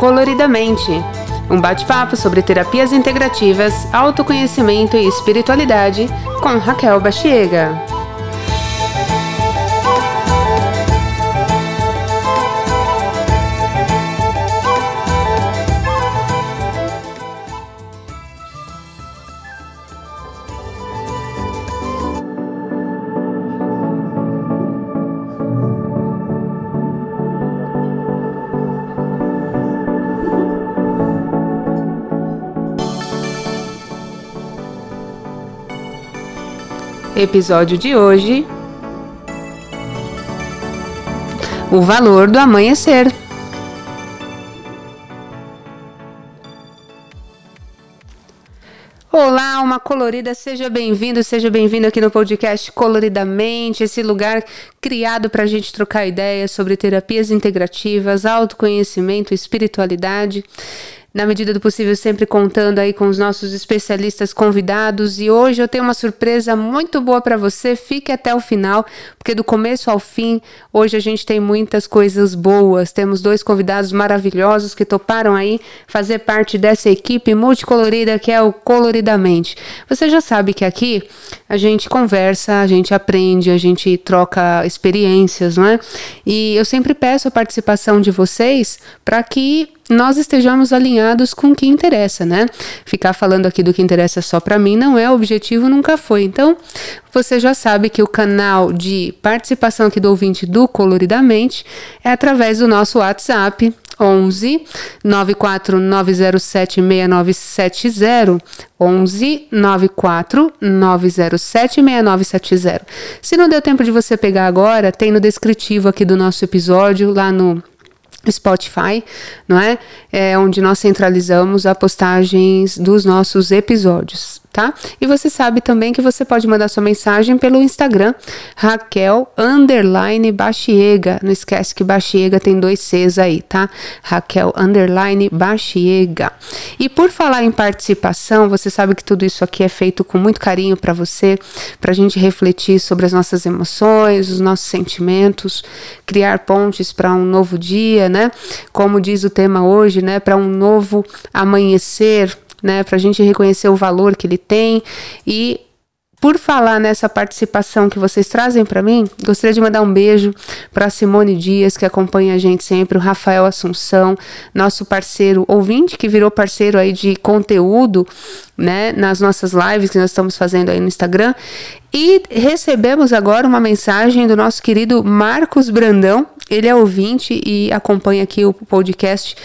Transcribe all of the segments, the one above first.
Coloridamente um bate-papo sobre terapias integrativas, autoconhecimento e espiritualidade com Raquel Bachiega. Episódio de hoje: O valor do amanhecer. Olá, uma colorida, seja bem-vindo, seja bem-vindo aqui no podcast Coloridamente, esse lugar criado para a gente trocar ideias sobre terapias integrativas, autoconhecimento, espiritualidade na medida do possível, sempre contando aí com os nossos especialistas convidados. E hoje eu tenho uma surpresa muito boa para você. Fique até o final, porque do começo ao fim, hoje a gente tem muitas coisas boas. Temos dois convidados maravilhosos que toparam aí fazer parte dessa equipe multicolorida que é o Coloridamente. Você já sabe que aqui a gente conversa, a gente aprende, a gente troca experiências, não é? E eu sempre peço a participação de vocês para que nós estejamos alinhados com o que interessa, né? Ficar falando aqui do que interessa só para mim não é objetivo, nunca foi. Então, você já sabe que o canal de participação aqui do ouvinte do Coloridamente é através do nosso WhatsApp 11 94 907 6970 11 94 907 6970. Se não deu tempo de você pegar agora, tem no descritivo aqui do nosso episódio lá no Spotify, não é? É onde nós centralizamos as postagens dos nossos episódios tá? E você sabe também que você pode mandar sua mensagem pelo Instagram, Raquel underline Baxiega. Não esquece que Baxiega tem dois Cs aí, tá? Raquel underline Baxiega. E por falar em participação, você sabe que tudo isso aqui é feito com muito carinho para você, para a gente refletir sobre as nossas emoções, os nossos sentimentos, criar pontes para um novo dia, né? Como diz o tema hoje, né? Para um novo amanhecer né? Para a gente reconhecer o valor que ele tem e por falar nessa participação que vocês trazem para mim, gostaria de mandar um beijo para Simone Dias, que acompanha a gente sempre, o Rafael Assunção, nosso parceiro ouvinte, que virou parceiro aí de conteúdo, né, nas nossas lives que nós estamos fazendo aí no Instagram. E recebemos agora uma mensagem do nosso querido Marcos Brandão, ele é ouvinte e acompanha aqui o podcast.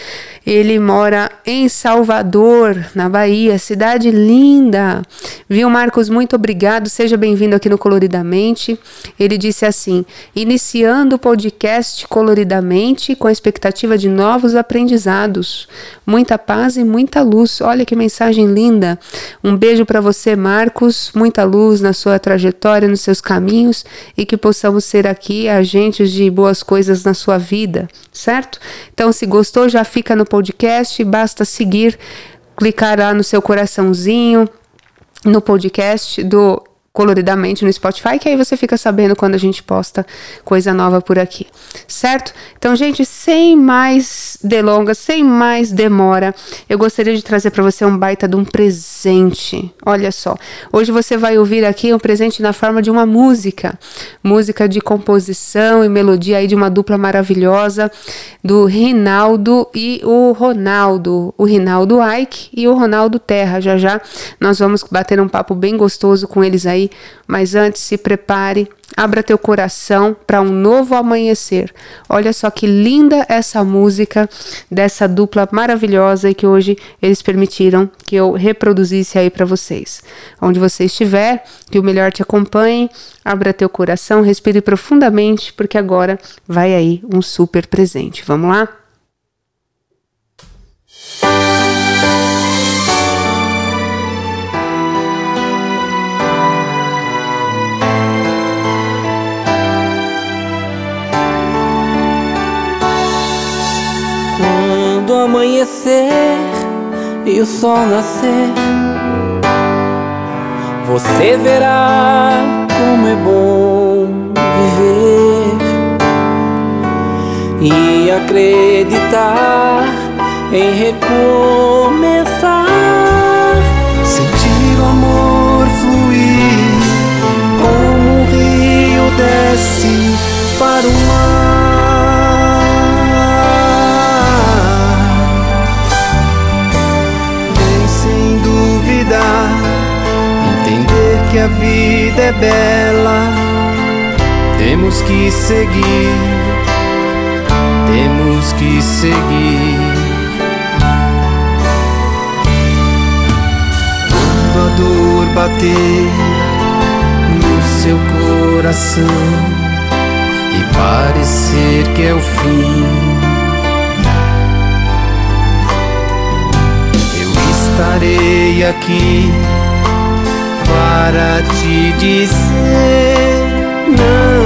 Ele mora em Salvador, na Bahia, cidade linda. Viu, Marcos? Muito obrigado. Seja bem-vindo aqui no Coloridamente. Ele disse assim: iniciando o podcast Coloridamente com a expectativa de novos aprendizados. Muita paz e muita luz. Olha que mensagem linda. Um beijo para você, Marcos. Muita luz na sua trajetória, nos seus caminhos e que possamos ser aqui agentes de boas coisas na sua vida, certo? Então, se gostou, já fica no podcast, basta seguir, clicar lá no seu coraçãozinho, no podcast do coloridamente no Spotify, que aí você fica sabendo quando a gente posta coisa nova por aqui, certo? Então, gente, sem mais delongas, sem mais demora, eu gostaria de trazer para você um baita de um presente. Olha só, hoje você vai ouvir aqui um presente na forma de uma música, música de composição e melodia aí de uma dupla maravilhosa do Rinaldo e o Ronaldo, o Rinaldo Ike e o Ronaldo Terra. Já já nós vamos bater um papo bem gostoso com eles aí mas antes se prepare, abra teu coração para um novo amanhecer. Olha só que linda essa música dessa dupla maravilhosa que hoje eles permitiram que eu reproduzisse aí para vocês. Onde você estiver, que o melhor te acompanhe, abra teu coração, respire profundamente, porque agora vai aí um super presente. Vamos lá? Amanhecer e o sol nascer, você verá como é bom viver e acreditar em recomeçar. Sentir o amor fluir como um rio desce para o mar. A vida é bela. Temos que seguir, temos que seguir. Quando a dor bater no seu coração e parecer que é o fim, eu estarei aqui para te dizer não.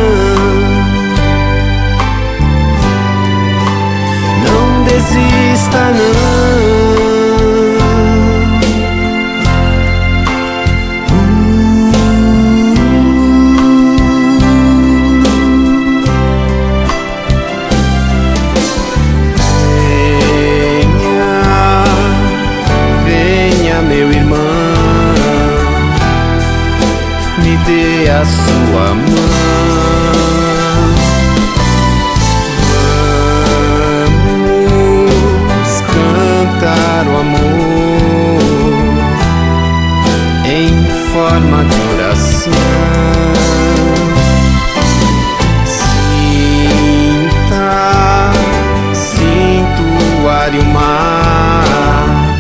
Não desista, não. A sua mão. Vamos cantar o amor em forma de oração. Sinta, sinto o ar e o mar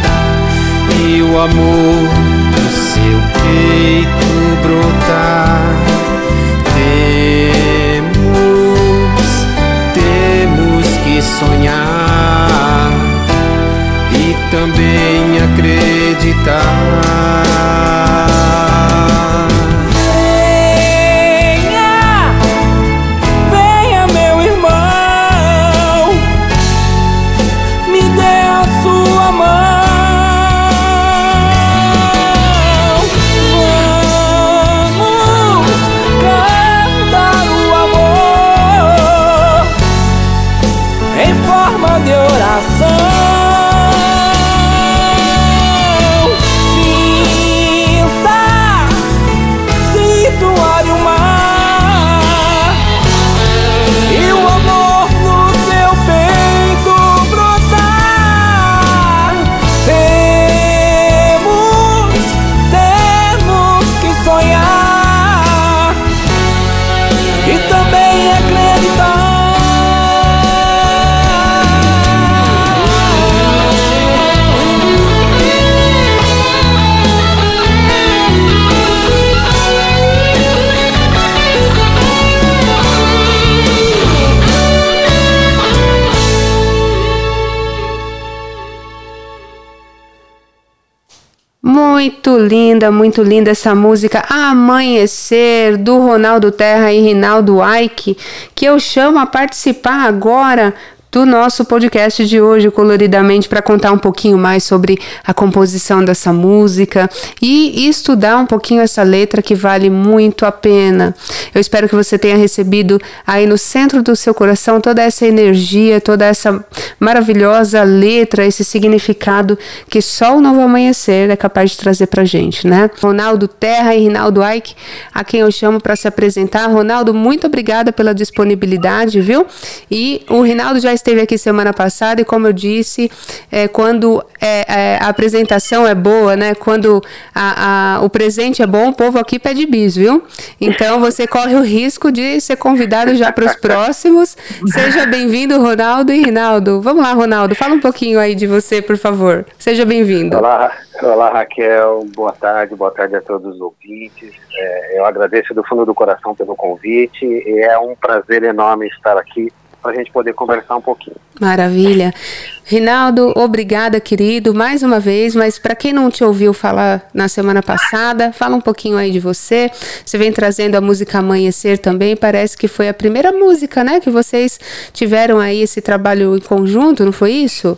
e o amor do seu peito brotar. Temos, temos que sonhar e também acreditar. Muito linda, muito linda essa música Amanhecer do Ronaldo Terra e Rinaldo Aike, que eu chamo a participar agora do nosso podcast de hoje, Coloridamente, para contar um pouquinho mais sobre a composição dessa música e estudar um pouquinho essa letra que vale muito a pena. Eu espero que você tenha recebido aí no centro do seu coração toda essa energia, toda essa maravilhosa letra, esse significado que só o Novo Amanhecer é capaz de trazer pra gente, né? Ronaldo Terra e Rinaldo Aike, a quem eu chamo para se apresentar. Ronaldo, muito obrigada pela disponibilidade, viu? E o Rinaldo já esteve aqui semana passada e, como eu disse, é, quando é, é, a apresentação é boa, né? Quando a, a, o presente é bom, o povo aqui pede bis, viu? Então você corre o risco de ser convidado já para os próximos. Seja bem-vindo, Ronaldo e Rinaldo. Vamos lá, Ronaldo, fala um pouquinho aí de você, por favor. Seja bem-vindo. Olá, olá Raquel, boa tarde, boa tarde a todos os ouvintes. É, eu agradeço do fundo do coração pelo convite e é um prazer enorme estar aqui para a gente poder conversar um pouquinho. Maravilha. Rinaldo, obrigada, querido, mais uma vez, mas para quem não te ouviu falar na semana passada, fala um pouquinho aí de você. Você vem trazendo a música Amanhecer também, parece que foi a primeira música, né, que vocês tiveram aí esse trabalho em conjunto, não foi isso?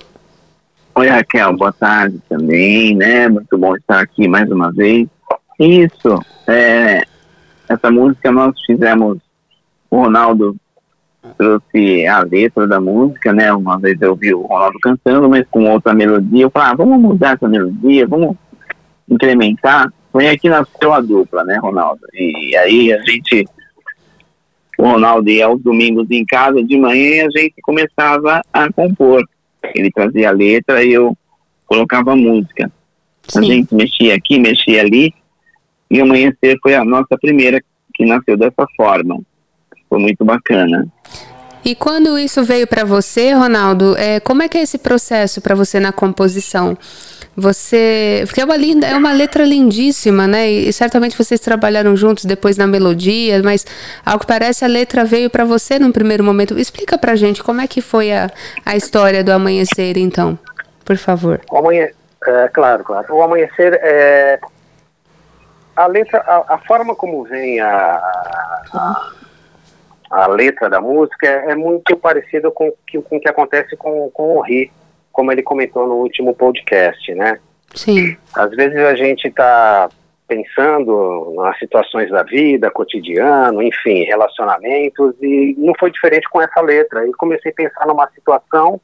Oi, Raquel, boa tarde também, né? Muito bom estar aqui mais uma vez. Isso, é, essa música nós fizemos, o Ronaldo trouxe a letra da música, né? Uma vez eu vi o Ronaldo cantando, mas com outra melodia. Eu falei, ah, vamos mudar essa melodia, vamos incrementar. Foi aqui nasceu a dupla, né, Ronaldo? E aí a gente, o Ronaldo ia aos domingos em casa, de manhã a gente começava a compor. Ele trazia a letra e eu colocava a música. Sim. A gente mexia aqui, mexia ali. E Amanhecer foi a nossa primeira que nasceu dessa forma. Foi muito bacana. E quando isso veio para você, Ronaldo, é, como é que é esse processo para você na composição? Você, porque é uma linda, é uma letra lindíssima, né? E certamente vocês trabalharam juntos depois na melodia, mas ao que parece a letra veio para você num primeiro momento. Explica pra gente como é que foi a, a história do amanhecer, então, por favor. O amanhecer, é, claro, claro. O amanhecer é a letra, a, a forma como vem a, a, a, letra da música é, muito parecida com o que acontece com, com o Ri, como ele comentou no último podcast, né? Sim. Às vezes a gente está pensando nas situações da vida, cotidiano, enfim, relacionamentos, e não foi diferente com essa letra. E comecei a pensar numa situação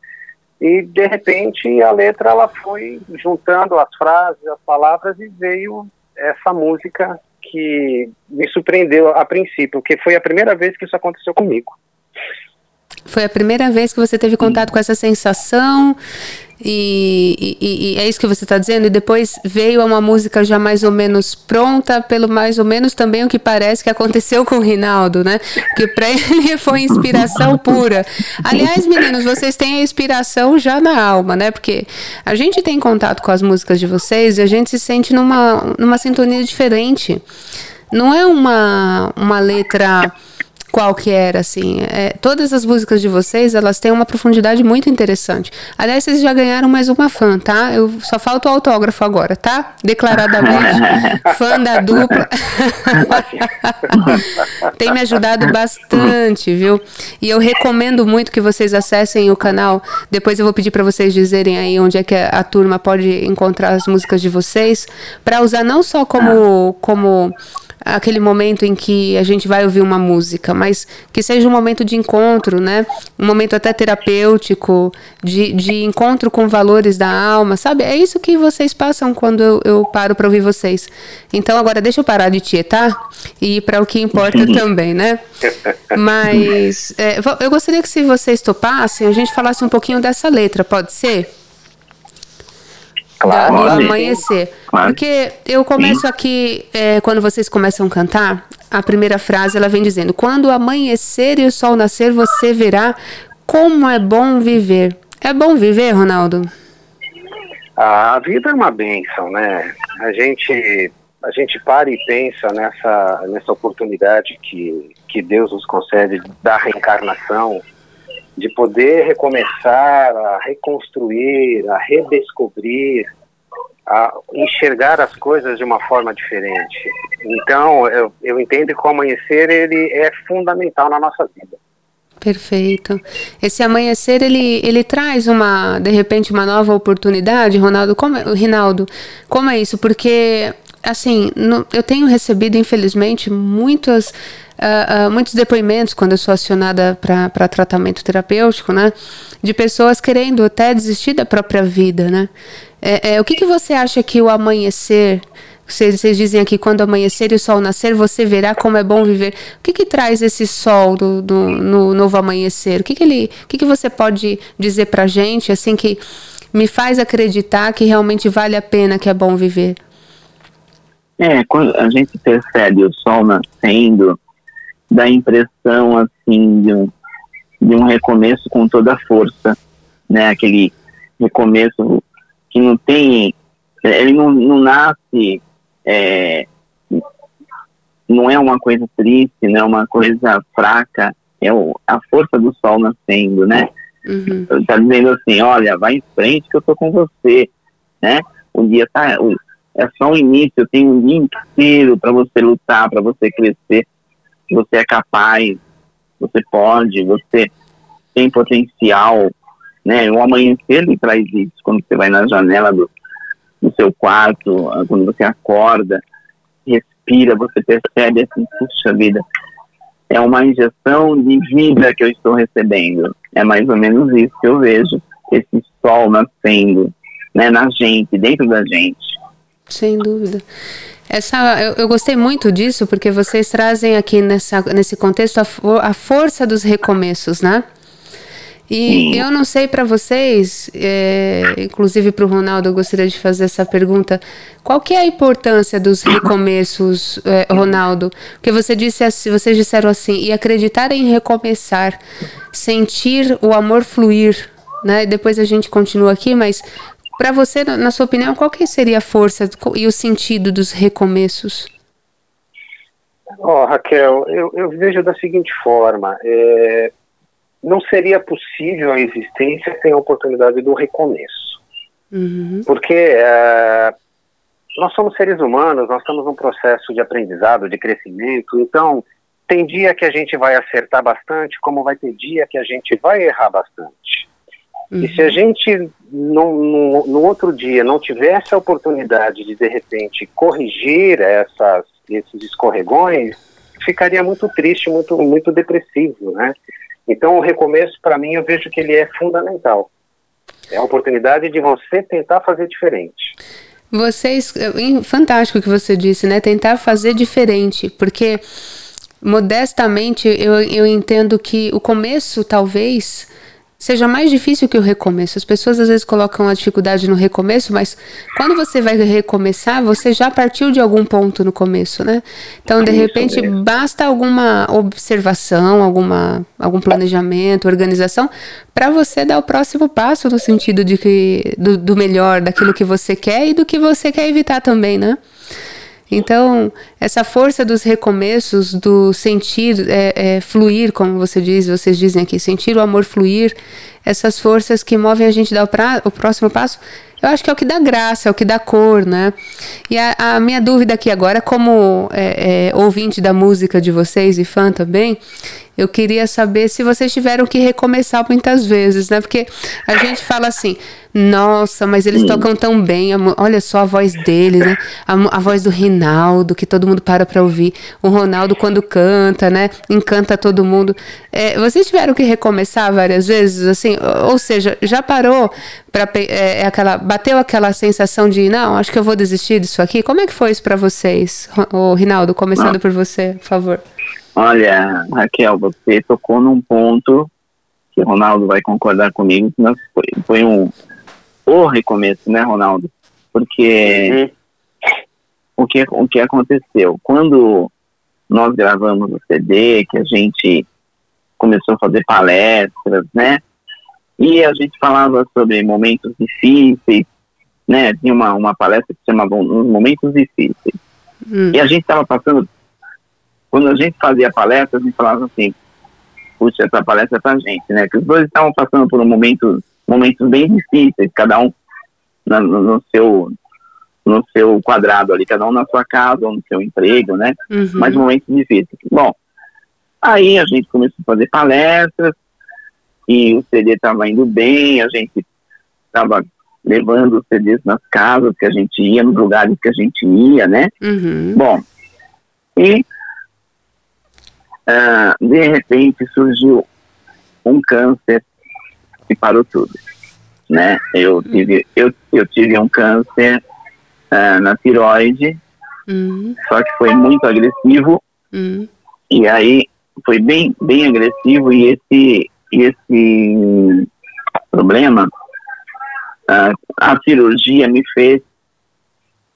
e de repente a letra ela foi juntando as frases, as palavras e veio essa música que me surpreendeu a princípio, porque foi a primeira vez que isso aconteceu comigo. Foi a primeira vez que você teve contato com essa sensação e, e, e, é isso que você está dizendo. E depois veio uma música já mais ou menos pronta, pelo mais ou menos também o que parece que aconteceu com o Rinaldo, né? Que para ele foi inspiração pura. Aliás, meninos, vocês têm a inspiração já na alma, né? Porque a gente tem contato com as músicas de vocês e a gente se sente numa, numa sintonia diferente. Não é uma, uma letra qual que era, assim. É, todas as músicas de vocês, elas têm uma profundidade muito interessante. Aliás, vocês já ganharam mais uma fã, tá? Eu só falta o autógrafo agora, tá? Declaradamente, fã da dupla. Tem me ajudado bastante, viu? E eu recomendo muito que vocês acessem o canal. Depois eu vou pedir para vocês dizerem aí onde é que a, a turma pode encontrar as músicas de vocês, para usar não só como como aquele momento em que a gente vai ouvir uma música, mas que seja um momento de encontro, né? Um momento até terapêutico, de, de encontro com valores da alma, sabe? É isso que vocês passam quando eu, eu paro para ouvir vocês. Então agora deixa eu parar de tietar e ir para o que importa também, né? Mas é, eu gostaria que se vocês topassem, a gente falasse um pouquinho dessa letra, pode ser? Claro. do amanhecer. Claro. Porque eu começo Sim. aqui, é, quando vocês começam a cantar, a primeira frase ela vem dizendo: Quando amanhecer e o sol nascer, você verá como é bom viver. É bom viver, Ronaldo? A vida é uma bênção, né? A gente, a gente para e pensa nessa, nessa oportunidade que, que Deus nos concede da reencarnação de poder recomeçar, a reconstruir, a redescobrir, a enxergar as coisas de uma forma diferente. Então, eu, eu entendo que o amanhecer ele é fundamental na nossa vida. Perfeito. Esse amanhecer ele, ele traz uma de repente uma nova oportunidade, Ronaldo. Como, é, Rinaldo, como é isso? Porque assim, no, eu tenho recebido infelizmente muitas uh, uh, muitos depoimentos quando eu sou acionada para tratamento terapêutico, né? De pessoas querendo até desistir da própria vida, né? É, é, o que, que você acha que o amanhecer vocês, vocês, dizem aqui, quando amanhecer e o sol nascer, você verá como é bom viver. O que, que traz esse sol do, do no novo amanhecer? O que, que, ele, o que, que você pode dizer pra gente, assim, que me faz acreditar que realmente vale a pena, que é bom viver? É, quando a gente percebe o sol nascendo, dá a impressão assim de um, de um recomeço com toda a força, né? Aquele recomeço que não tem, ele não, não nasce, é, não é uma coisa triste, não é uma coisa fraca, é o, a força do sol nascendo, né? Uhum. Tá dizendo assim, olha, vai em frente que eu tô com você, né? O dia tá, é só o início, tenho um dia inteiro para você lutar, para você crescer você é capaz, você pode, você tem potencial, né? O amanhecer ele traz isso quando você vai na janela do, do seu quarto, quando você acorda, respira, você percebe assim, puxa vida, é uma injeção de vida que eu estou recebendo. É mais ou menos isso que eu vejo, esse sol nascendo, né, na gente, dentro da gente. Sem dúvida. Essa, eu, eu, gostei muito disso porque vocês trazem aqui nessa, nesse contexto a, a força dos recomeços, né? E Sim. eu não sei para vocês, é, inclusive para o Ronaldo, eu gostaria de fazer essa pergunta. Qual que é a importância dos recomeços, é, Ronaldo? Porque você disse assim, vocês disseram assim, e acreditar em recomeçar, sentir o amor fluir, né? Depois a gente continua aqui, mas para você, na sua opinião, qual que seria a força e o sentido dos recomeços? Oh, Raquel, eu, eu vejo da seguinte forma: é, não seria possível a existência sem a oportunidade do recomeço. Uhum. Porque é, nós somos seres humanos, nós estamos num processo de aprendizado, de crescimento, então tem dia que a gente vai acertar bastante, como vai ter dia que a gente vai errar bastante. Uhum. E se a gente no, no, no, outro dia não tivesse a oportunidade de de repente corrigir essas, esses escorregões, ficaria muito triste, muito, muito depressivo, né? Então o recomeço para mim eu vejo que ele é fundamental. É a oportunidade de você tentar fazer diferente. Vocês, fantástico o que você disse, né? Tentar fazer diferente, porque modestamente eu, eu entendo que o começo talvez seja mais difícil que o recomeço. As pessoas às vezes colocam a dificuldade no recomeço, mas quando você vai recomeçar, você já partiu de algum ponto no começo, né? Então, de repente, basta alguma observação, alguma, algum planejamento, organização, para você dar o próximo passo no sentido de que do, do melhor, daquilo que você quer e do que você quer evitar também, né? Então, essa força dos recomeços, do sentir é, é, fluir, como você diz, vocês dizem aqui, sentir o amor fluir, essas forças que movem a gente dar o, pra, o próximo passo, eu acho que é o que dá graça, é o que dá cor, né? E a, a minha dúvida aqui agora, como é, é, ouvinte da música de vocês e fã também, eu queria saber se vocês tiveram que recomeçar muitas vezes, né? Porque a gente fala assim, nossa, mas eles tocam tão bem. Olha só a voz deles, né? A, a voz do Rinaldo, que todo mundo para para ouvir. O Ronaldo, quando canta, né? Encanta todo mundo. É, vocês tiveram que recomeçar várias vezes, assim? Ou seja, já parou para é, é, aquela. Bateu aquela sensação de, não, acho que eu vou desistir disso aqui? Como é que foi isso para vocês? O Rinaldo, começando ah. por você, por favor. Olha, Raquel, você tocou num ponto que o Ronaldo vai concordar comigo, que foi, foi um, o recomeço, né, Ronaldo? Porque uhum. o, que, o que aconteceu? Quando nós gravamos o CD, que a gente começou a fazer palestras, né? E a gente falava sobre momentos difíceis, né? Tinha uma, uma palestra que se chamava Momentos Difíceis. Hum. E a gente estava passando, quando a gente fazia palestra, a gente falava assim, puxa, essa palestra é pra gente, né? Que os dois estavam passando por um momento momentos bem difíceis, cada um na, no, seu no seu quadrado ali, cada um na sua casa ou no seu emprego, né? Uhum. Mas momentos difíceis. Bom, aí a gente começou a fazer palestras e o CD estava indo bem, a gente estava levando os CDs nas casas que a gente ia, nos lugares que a gente ia, né? Uhum. Bom, e uh, de repente surgiu um câncer que parou tudo, né? Eu tive, eu, eu tive um câncer uh, na tiroide, uhum. só que foi muito agressivo, uhum. e aí foi bem, bem agressivo, e esse, esse problema, uh, a cirurgia me fez,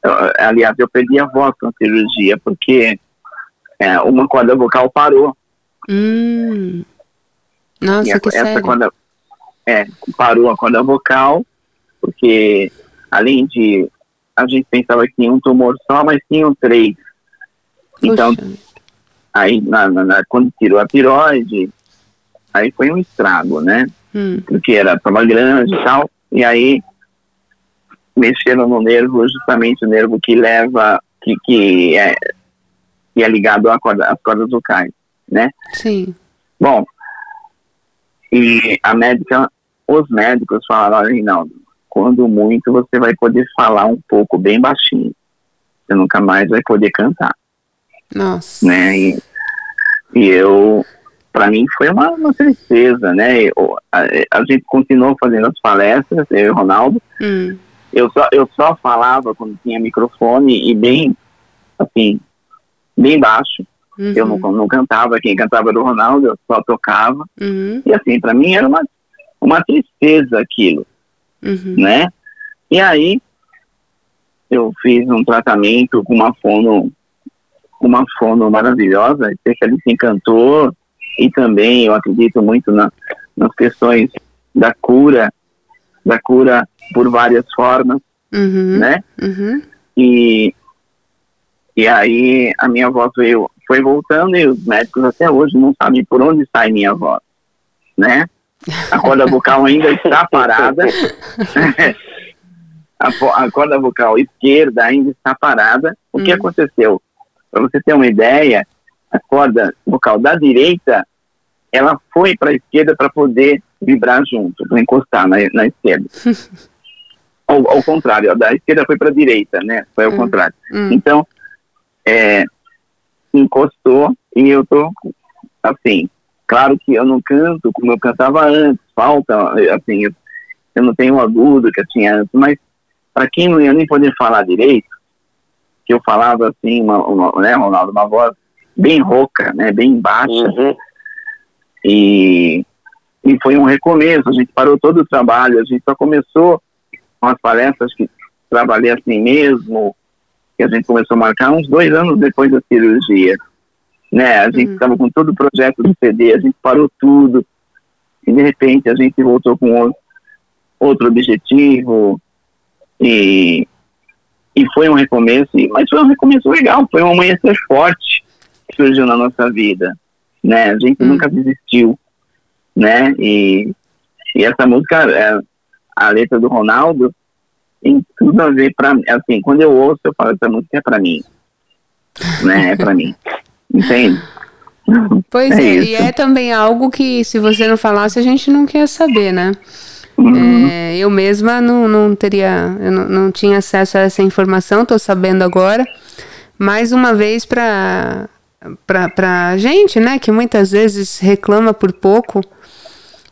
uh, aliás, eu perdi a voz com a cirurgia, porque uh, uma corda vocal parou. Hum. Nossa, a, que essa sério? corda é, parou a corda vocal, porque além de. A gente pensava que tinha um tumor só, mas tinham três. Então, aí na, na, na, quando tirou a tiroide, aí foi um estrago, né? Hum. Porque era, tava grande e tal, e aí mexeram no nervo, justamente o nervo que leva, que, que, é, que é ligado à corda, às cordas vocais, né? Sim. Bom, e a médica os médicos falaram, Reinaldo, quando muito você vai poder falar um pouco bem baixinho. Você nunca mais vai poder cantar. Nossa. Né? E, E eu, para mim, foi uma, uma tristeza, né? Eu, a, a, gente continuou fazendo as palestras, eu e o Ronaldo. Hum. Eu, só, eu só falava quando tinha microfone e bem, assim, bem baixo. Uhum. Eu não, não cantava, quem cantava era o Ronaldo, eu só tocava. Uhum. E assim, para mim era uma, uma tristeza aquilo, uhum. né? E aí, eu fiz um tratamento com uma fono, uma fono maravilhosa, especialista em cantor, e também eu acredito muito na, nas questões da cura, da cura por várias formas, uhum. né? Uhum. E, e aí a minha voz veio, foi voltando e os médicos até hoje não sabem por onde sai minha voz, né? A corda vocal ainda está parada. a, a, corda vocal esquerda ainda está parada. O que uhum. aconteceu? Para você ter uma ideia, a corda vocal da direita, ela foi para a esquerda para poder vibrar junto, para encostar na, na esquerda. ao, ao, contrário, a da esquerda foi para a direita, né? Foi ao uhum. contrário. Uhum. Então, é, encostou e eu tô assim, claro que eu não canto como eu cantava antes, falta, assim, eu, eu não tenho um agudo que eu tinha antes, mas para quem não ia nem poder falar direito, que eu falava assim, uma, uma, né, Ronaldo, uma voz bem rouca, né, bem baixa, uhum. e, e foi um recomeço, a gente parou todo o trabalho, a gente só começou com as palestras que trabalhei assim mesmo, que a gente começou a marcar uns dois anos depois da cirurgia, né, a gente estava uhum. com todo o projeto do CD, a gente parou tudo, e de repente a gente voltou com outro, outro objetivo, e, e foi um recomeço, mas foi um recomeço legal, foi um amanhecer forte que surgiu na nossa vida, né? A gente hum. nunca desistiu, né? E, e essa música, é, a letra do Ronaldo, tem tudo a ver para assim, quando eu ouço, eu falo, essa música é para mim, né? É para mim, entende? Pois é, é e é também algo que se você não falasse, a gente não quer saber, né? Uhum. É, eu mesma não, não teria, eu não, não tinha acesso a essa informação, estou sabendo agora. Mais uma vez para para gente, né, que muitas vezes reclama por pouco,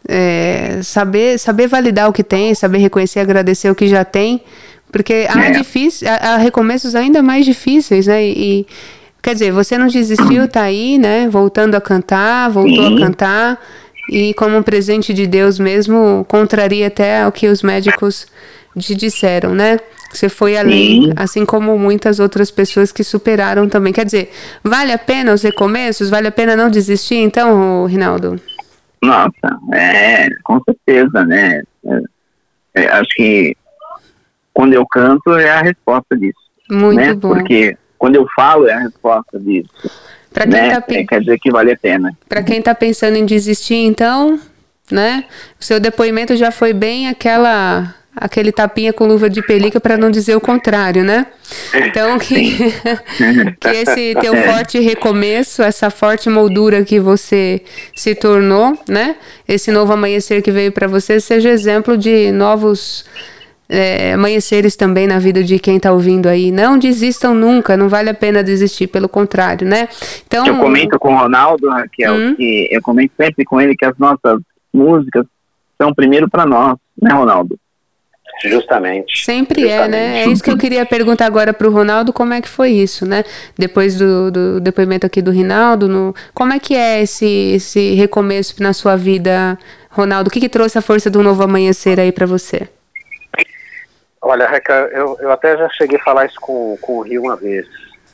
é, saber saber validar o que tem, saber reconhecer, agradecer o que já tem, porque há, é. difícil, há, há recomeços ainda mais difíceis, né, e, quer dizer, você não desistiu, tá aí, né, voltando a cantar, voltou Sim. a cantar, e como um presente de Deus mesmo, contraria até o que os médicos te disseram, né? Você foi além, Sim. assim como muitas outras pessoas que superaram também. Quer dizer, vale a pena os recomeços? Vale a pena não desistir, então, Rinaldo? Nossa, é, com certeza, né? É, é, acho que quando eu canto é a resposta disso. Muito né? bom. Porque quando eu falo é a resposta disso. Para quem né? tá pe... É, quer dizer que vale a pena. Para quem está pensando em desistir, então, né? O seu depoimento já foi bem aquela aquele tapinha com luva de pelica para não dizer o contrário, né? Então que, que esse teu é. forte recomeço, essa forte moldura que você se tornou, né? Esse novo amanhecer que veio para você seja exemplo de novos é, amanheceres também na vida de quem está ouvindo aí. Não desistam nunca, não vale a pena desistir, pelo contrário, né? Então, eu comento com o Ronaldo, Raquel, hum? que eu comento sempre com ele que as nossas músicas são primeiro para nós, né, Ronaldo? Justamente. Sempre Justamente. é, né? É isso que eu queria perguntar agora para o Ronaldo, como é que foi isso, né? Depois do, do depoimento aqui do Rinaldo, no, como é que é esse, esse recomeço na sua vida, Ronaldo? O que, que trouxe a força do novo amanhecer aí para você? Olha, Reca, eu, eu até já cheguei a falar isso com, com o Rio uma vez.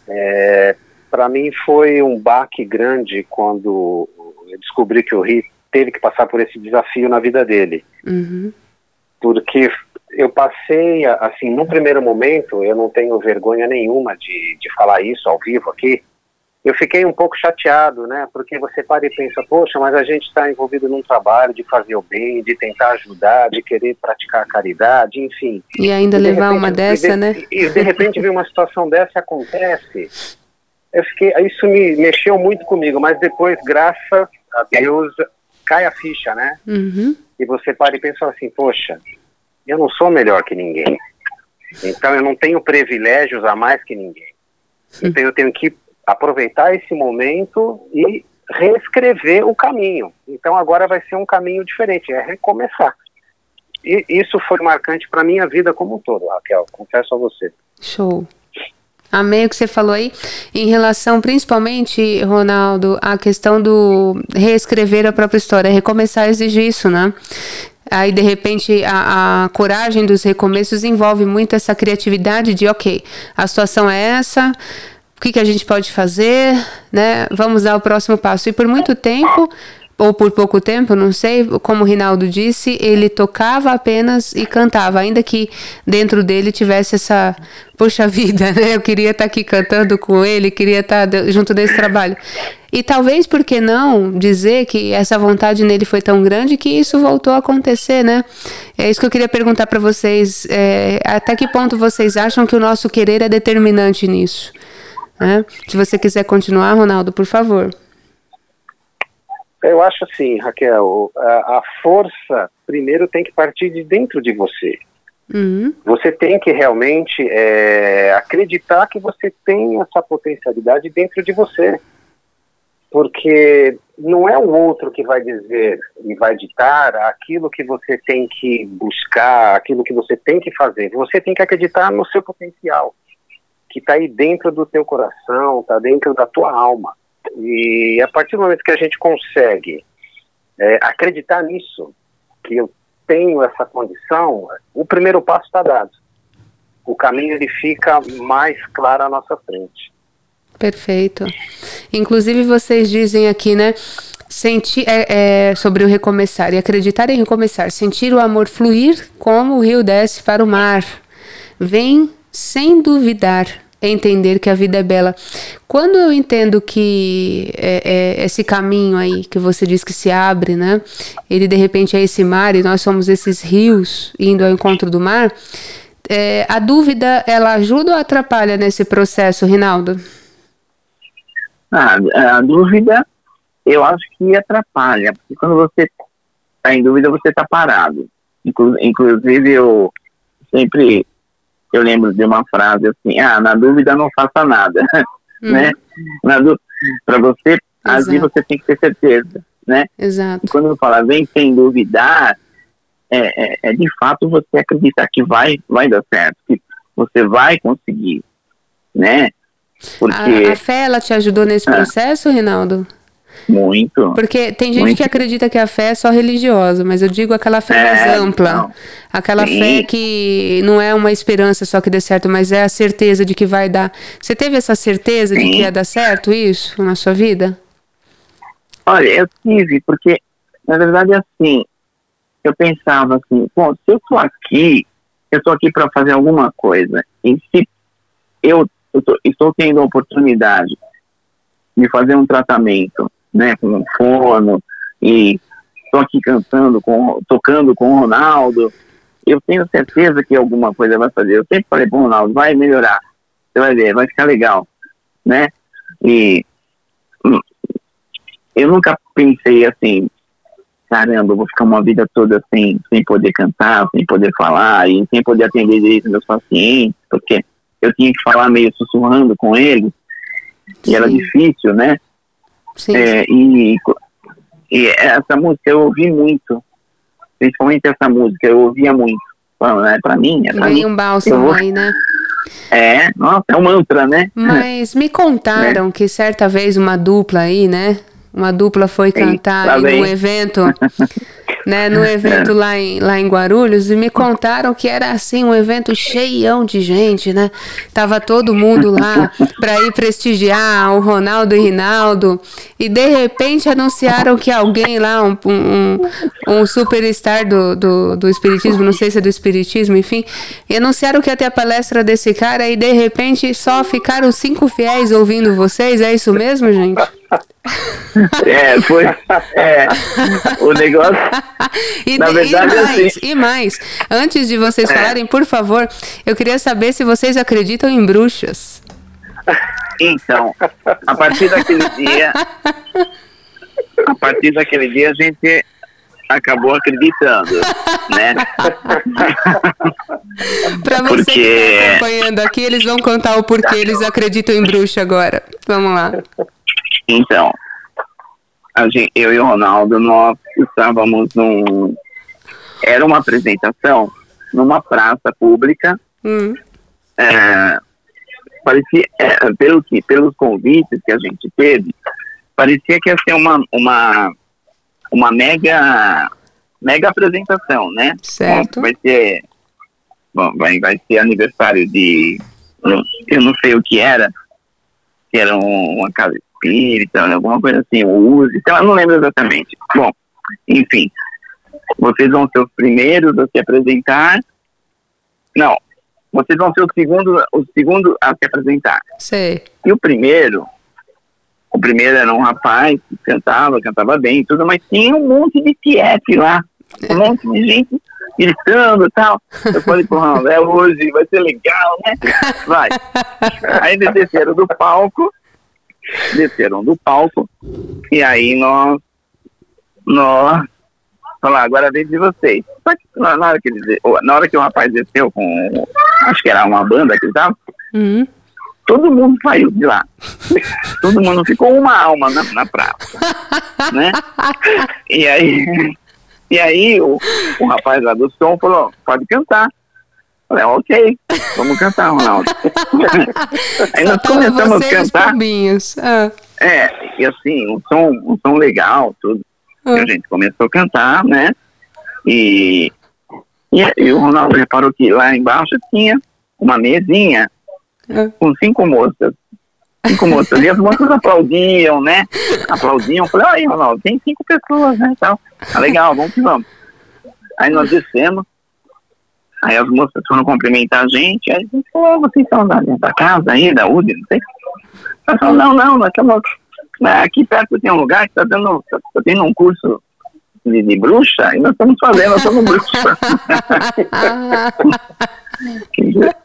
É, Para mim foi um baque grande quando eu descobri que o Rio teve que passar por esse desafio na vida dele. Uhum. Porque eu passei, assim, num primeiro momento, eu não tenho vergonha nenhuma de, de falar isso ao vivo aqui, eu fiquei um pouco chateado, né? Porque você para e pensa, poxa, mas a gente está envolvido num trabalho de fazer o bem, de tentar ajudar, de querer praticar a caridade, enfim. E ainda e levar repente, uma dessa, de, né? E de repente vem uma situação dessa acontece. Eu fiquei, isso me mexeu muito comigo, mas depois, graças a Deus, cai a ficha, né? Uhum. E você para e pensa assim, poxa, eu não sou melhor que ninguém. Então eu não tenho privilégios a mais que ninguém. Então eu tenho que aproveitar esse momento e reescrever o caminho. Então agora vai ser um caminho diferente, é recomeçar. E isso foi marcante para minha vida como um todo, Raquel, confesso a você. Show. Amei o que você falou aí, em relação principalmente, Ronaldo, à questão do reescrever a própria história, recomeçar exige isso, né? Aí, de repente, a, a, coragem dos recomeços envolve muito essa criatividade de, ok, a situação é essa, o que, que a gente pode fazer, né? Vamos dar o próximo passo. E por muito tempo, ou por pouco tempo, não sei, como o Rinaldo disse, ele tocava apenas e cantava, ainda que dentro dele tivesse essa, poxa vida, né? Eu queria estar aqui cantando com ele, queria estar junto desse trabalho. E talvez, por que não dizer que essa vontade nele foi tão grande que isso voltou a acontecer, né? É isso que eu queria perguntar para vocês. É, até que ponto vocês acham que o nosso querer é determinante nisso? Né? Se você quiser continuar, Ronaldo, por favor. Eu acho assim, Raquel, a, a força primeiro tem que partir de dentro de você. Uhum. Você tem que realmente é, acreditar que você tem essa potencialidade dentro de você. Porque não é o outro que vai dizer e vai ditar aquilo que você tem que buscar, aquilo que você tem que fazer. Você tem que acreditar no seu potencial, que está aí dentro do teu coração, está dentro da tua alma. E a partir do momento que a gente consegue é, acreditar nisso, que eu tenho essa condição, o primeiro passo está dado. O caminho ele fica mais claro à nossa frente. Perfeito. Inclusive vocês dizem aqui, né? Sentir é, é, sobre o recomeçar e acreditar em recomeçar, sentir o amor fluir como o rio desce para o mar. Vem sem duvidar, entender que a vida é bela. Quando eu entendo que é, é, esse caminho aí que você diz que se abre, né? Ele de repente é esse mar e nós somos esses rios indo ao encontro do mar. É, a dúvida, ela ajuda ou atrapalha nesse processo, Rinaldo? Ah, a dúvida, eu acho que atrapalha, porque quando você está em dúvida, você está parado. Inclu inclusive, eu sempre eu lembro de uma frase assim, ah, na dúvida não faça nada, hum. né? Para você agir, você tem que ter certeza, né? Exato. E quando eu falo, vem sem duvidar, é, é, é, de fato você acreditar que vai, vai dar certo, que você vai conseguir, né? Porque... A, a fé, ela te ajudou nesse ah. processo, Rinaldo? Muito. Porque tem gente muito. que acredita que a fé é só religiosa, mas eu digo aquela fé é, mais ampla. Não. Aquela Sim. fé que não é uma esperança só que dê certo, mas é a certeza de que vai dar. Você teve essa certeza Sim. de que ia dar certo isso na sua vida? Olha, eu tive, porque na verdade é assim, eu pensava assim, bom, se eu estou aqui, eu estou aqui para fazer alguma coisa, e se eu, eu tô, estou tendo a oportunidade de fazer um tratamento né, com um fono, e estou aqui cantando, com, tocando com o Ronaldo, eu tenho certeza que alguma coisa vai fazer. Eu sempre falei para o Ronaldo, vai melhorar, você vai ver, vai ficar legal, né? E hum, eu nunca pensei assim, caramba, eu vou ficar uma vida toda sem, sem poder cantar, sem poder falar e sem poder atender direito meus pacientes, porque eu tinha que falar meio sussurrando com eles, e era difícil, né? Sim. É, e, e essa música eu ouvi muito, principalmente essa música, eu ouvia muito. Né, pra mim, é pra mim, um bálsamo aí, né? É, nossa, é um mantra, né? Mas me contaram é. que certa vez uma dupla aí, né? Uma dupla foi cantar em um evento né, no evento lá em, lá em Guarulhos e me contaram que era assim um evento cheião de gente, né? Tava todo mundo lá para ir prestigiar o Ronaldo e Rinaldo e de repente anunciaram que alguém lá, um, um, um superstar do, do, do espiritismo, não sei se é do espiritismo, enfim, e anunciaram que ia ter a palestra desse cara e de repente só ficaram cinco fiéis ouvindo vocês, é isso mesmo, gente? É, foi. É, o negócio. e, na verdade, e mais, assim, e mais. Antes de vocês é. falarem, por favor, eu queria saber se vocês acreditam em bruxas. Então, a partir daquele dia. A partir daquele dia a gente acabou acreditando, né? Para você Porque... que tá acompanhando aqui, eles vão contar o porquê eles acreditam em bruxa agora. Vamos lá. Então, gente, eu e o Ronaldo, nós estávamos num. Era uma apresentação numa praça pública. Hum. É, parecia, é, pelo que, pelos convites que a gente teve, parecia que ia ser uma, uma, uma mega, mega apresentação, né? Certo. Vai ser, bom, vai, vai ser aniversário de, eu não sei o que era, que era um, uma espírita, alguma coisa assim, o uso, então eu não lembro exatamente. Bom, enfim, vocês vão ser os primeiros a se apresentar. Não, vocês vão ser o segundo, o segundo a se apresentar. Sei. E o primeiro, o primeiro era um rapaz que cantava, cantava bem e tudo, mas tinha um monte de tiete lá, um monte de gente gritando e tal. Eu falei pro Ronaldo, é hoje, vai ser legal, né? Vai. Aí eles desceram do palco, desceram do palco, e aí nós, nós falar, agora vem de vocês. Só que na, na hora que ele, na hora que o rapaz desceu com, acho que era uma banda que estava, Uhum. todo mundo saiu de lá. todo mundo ficou uma alma na, na praça, né? E aí, e aí o, o rapaz lá do som falou, pode cantar. Falei, ok, vamos cantar, Ronaldo. aí nós começamos a cantar. Ah, É, e assim, um som, um som legal, tudo. Ah. E a gente começou a cantar, né? E, e, e o Ronaldo reparou que lá embaixo tinha uma mesinha Ah. com cinco moças. Cinco moças. E as moças aplaudiam, né? Aplaudiam. Falei, aí, Ronaldo, tem cinco pessoas, né? Então, tá legal, vamos que vamos. Aí nós descemos. Aí as moças foram cumprimentar a gente. Aí a gente falou, "Ah, vocês são da, da casa aí, da UD, não sei. Ela falou, não, não, nós estamos né, aqui perto tem um lugar que está dando, tá, tá tendo um curso de, de bruxa e nós estamos fazendo, nós somos bruxa.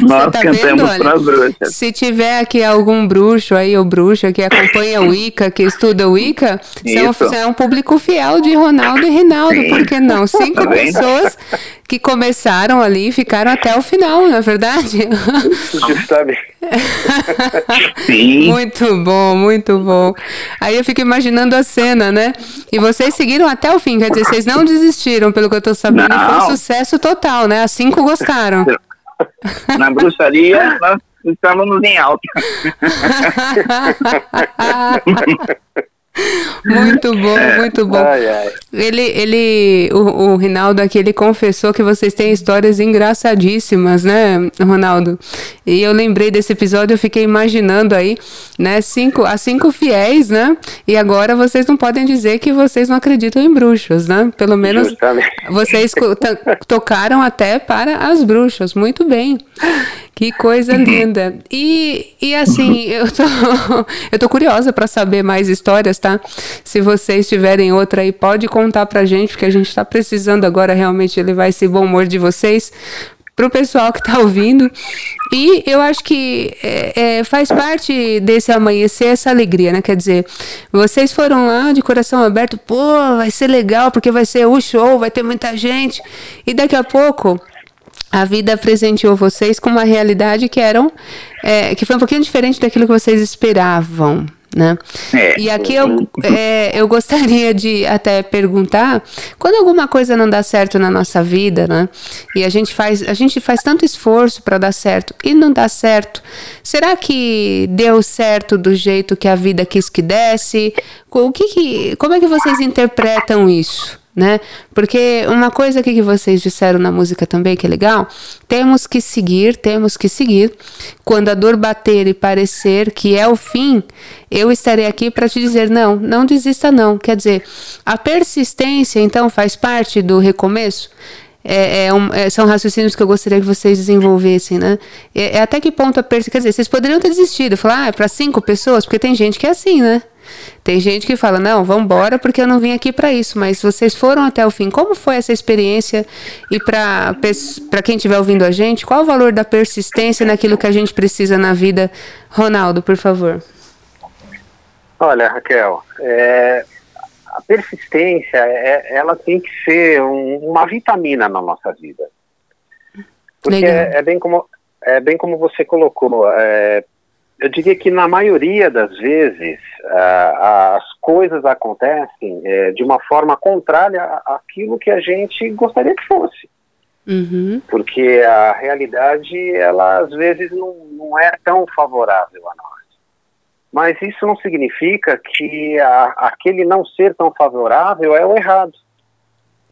nós tá cantamos vendo, olha? para as bruxas. Se tiver aqui algum bruxo aí, ou bruxa que acompanha o Wicca, que estuda o Wicca, são, Isso. é um público fiel de Ronaldo e Rinaldo, Sim. por que não? Cinco Tá pessoas que começaram ali e ficaram até o final, não é verdade? Justamente. Sim, Muito bom, muito bom. Aí eu fico imaginando a cena, né? E vocês seguiram até o fim, quer dizer, vocês não desistiram, pelo que eu tô sabendo, e foi Não. sucesso total, né? As cinco gostaram. Na bruxaria nós estávamos em alta. muito bom, É. muito bom. Ai, ai. Ele, ele, o, o Rinaldo aqui, ele confessou que vocês têm histórias engraçadíssimas, né, Ronaldo? E eu lembrei desse episódio, eu fiquei imaginando aí, né, cinco, as cinco fiéis, né? E agora vocês não podem dizer que vocês não acreditam em bruxas, né? Pelo menos Justamente. vocês tocaram até para as bruxas, muito bem. Que coisa linda. E, e assim, eu tô, eu tô curiosa para saber mais histórias, tá? Se vocês tiverem outra aí, pode contar pra gente, porque a gente tá precisando agora realmente levar esse bom humor de vocês pro pessoal que tá ouvindo. E eu acho que é, é, faz parte desse amanhecer essa alegria, né? Quer dizer, vocês foram lá de coração aberto, pô, vai ser legal, porque vai ser o show, vai ter muita gente. E daqui a pouco a vida presenteou vocês com uma realidade que eram é, que foi um pouquinho diferente daquilo que vocês esperavam, né? É. E aqui eu, é, eu gostaria de até perguntar quando alguma coisa não dá certo na nossa vida, né? E a gente faz a gente faz tanto esforço para dar certo e não dá certo. Será que deu certo do jeito que a vida quis que desse? O que, que como é que vocês interpretam isso? Né? Porque uma coisa que vocês disseram na música também que é legal, temos que seguir, temos que seguir. Quando a dor bater e parecer que é o fim, eu estarei aqui para te dizer não, não desista não. Quer dizer, a persistência então faz parte do recomeço. É, é um- é- são raciocínios que eu gostaria que vocês desenvolvessem, né? É, é até que ponto a persistência. Quer dizer, vocês poderiam ter desistido, falar, ah, é para cinco pessoas, porque tem gente que é assim, né? Tem gente que fala, não, vamos embora porque eu não vim aqui para isso, mas vocês foram até o fim. Como foi essa experiência? E para quem estiver ouvindo a gente, qual o valor da persistência naquilo que a gente precisa na vida? Ronaldo, por favor. Olha, Raquel, é, a persistência, é, ela tem que ser um- uma vitamina na nossa vida. Porque é, é bem como, é bem como você colocou, é, eu diria que na maioria das vezes uh, as coisas acontecem uh, de uma forma contrária àquilo que a gente gostaria que fosse. Uhum. Porque a realidade, ela às vezes não, não é tão favorável a nós. Mas isso não significa que a, aquele não ser tão favorável é o errado.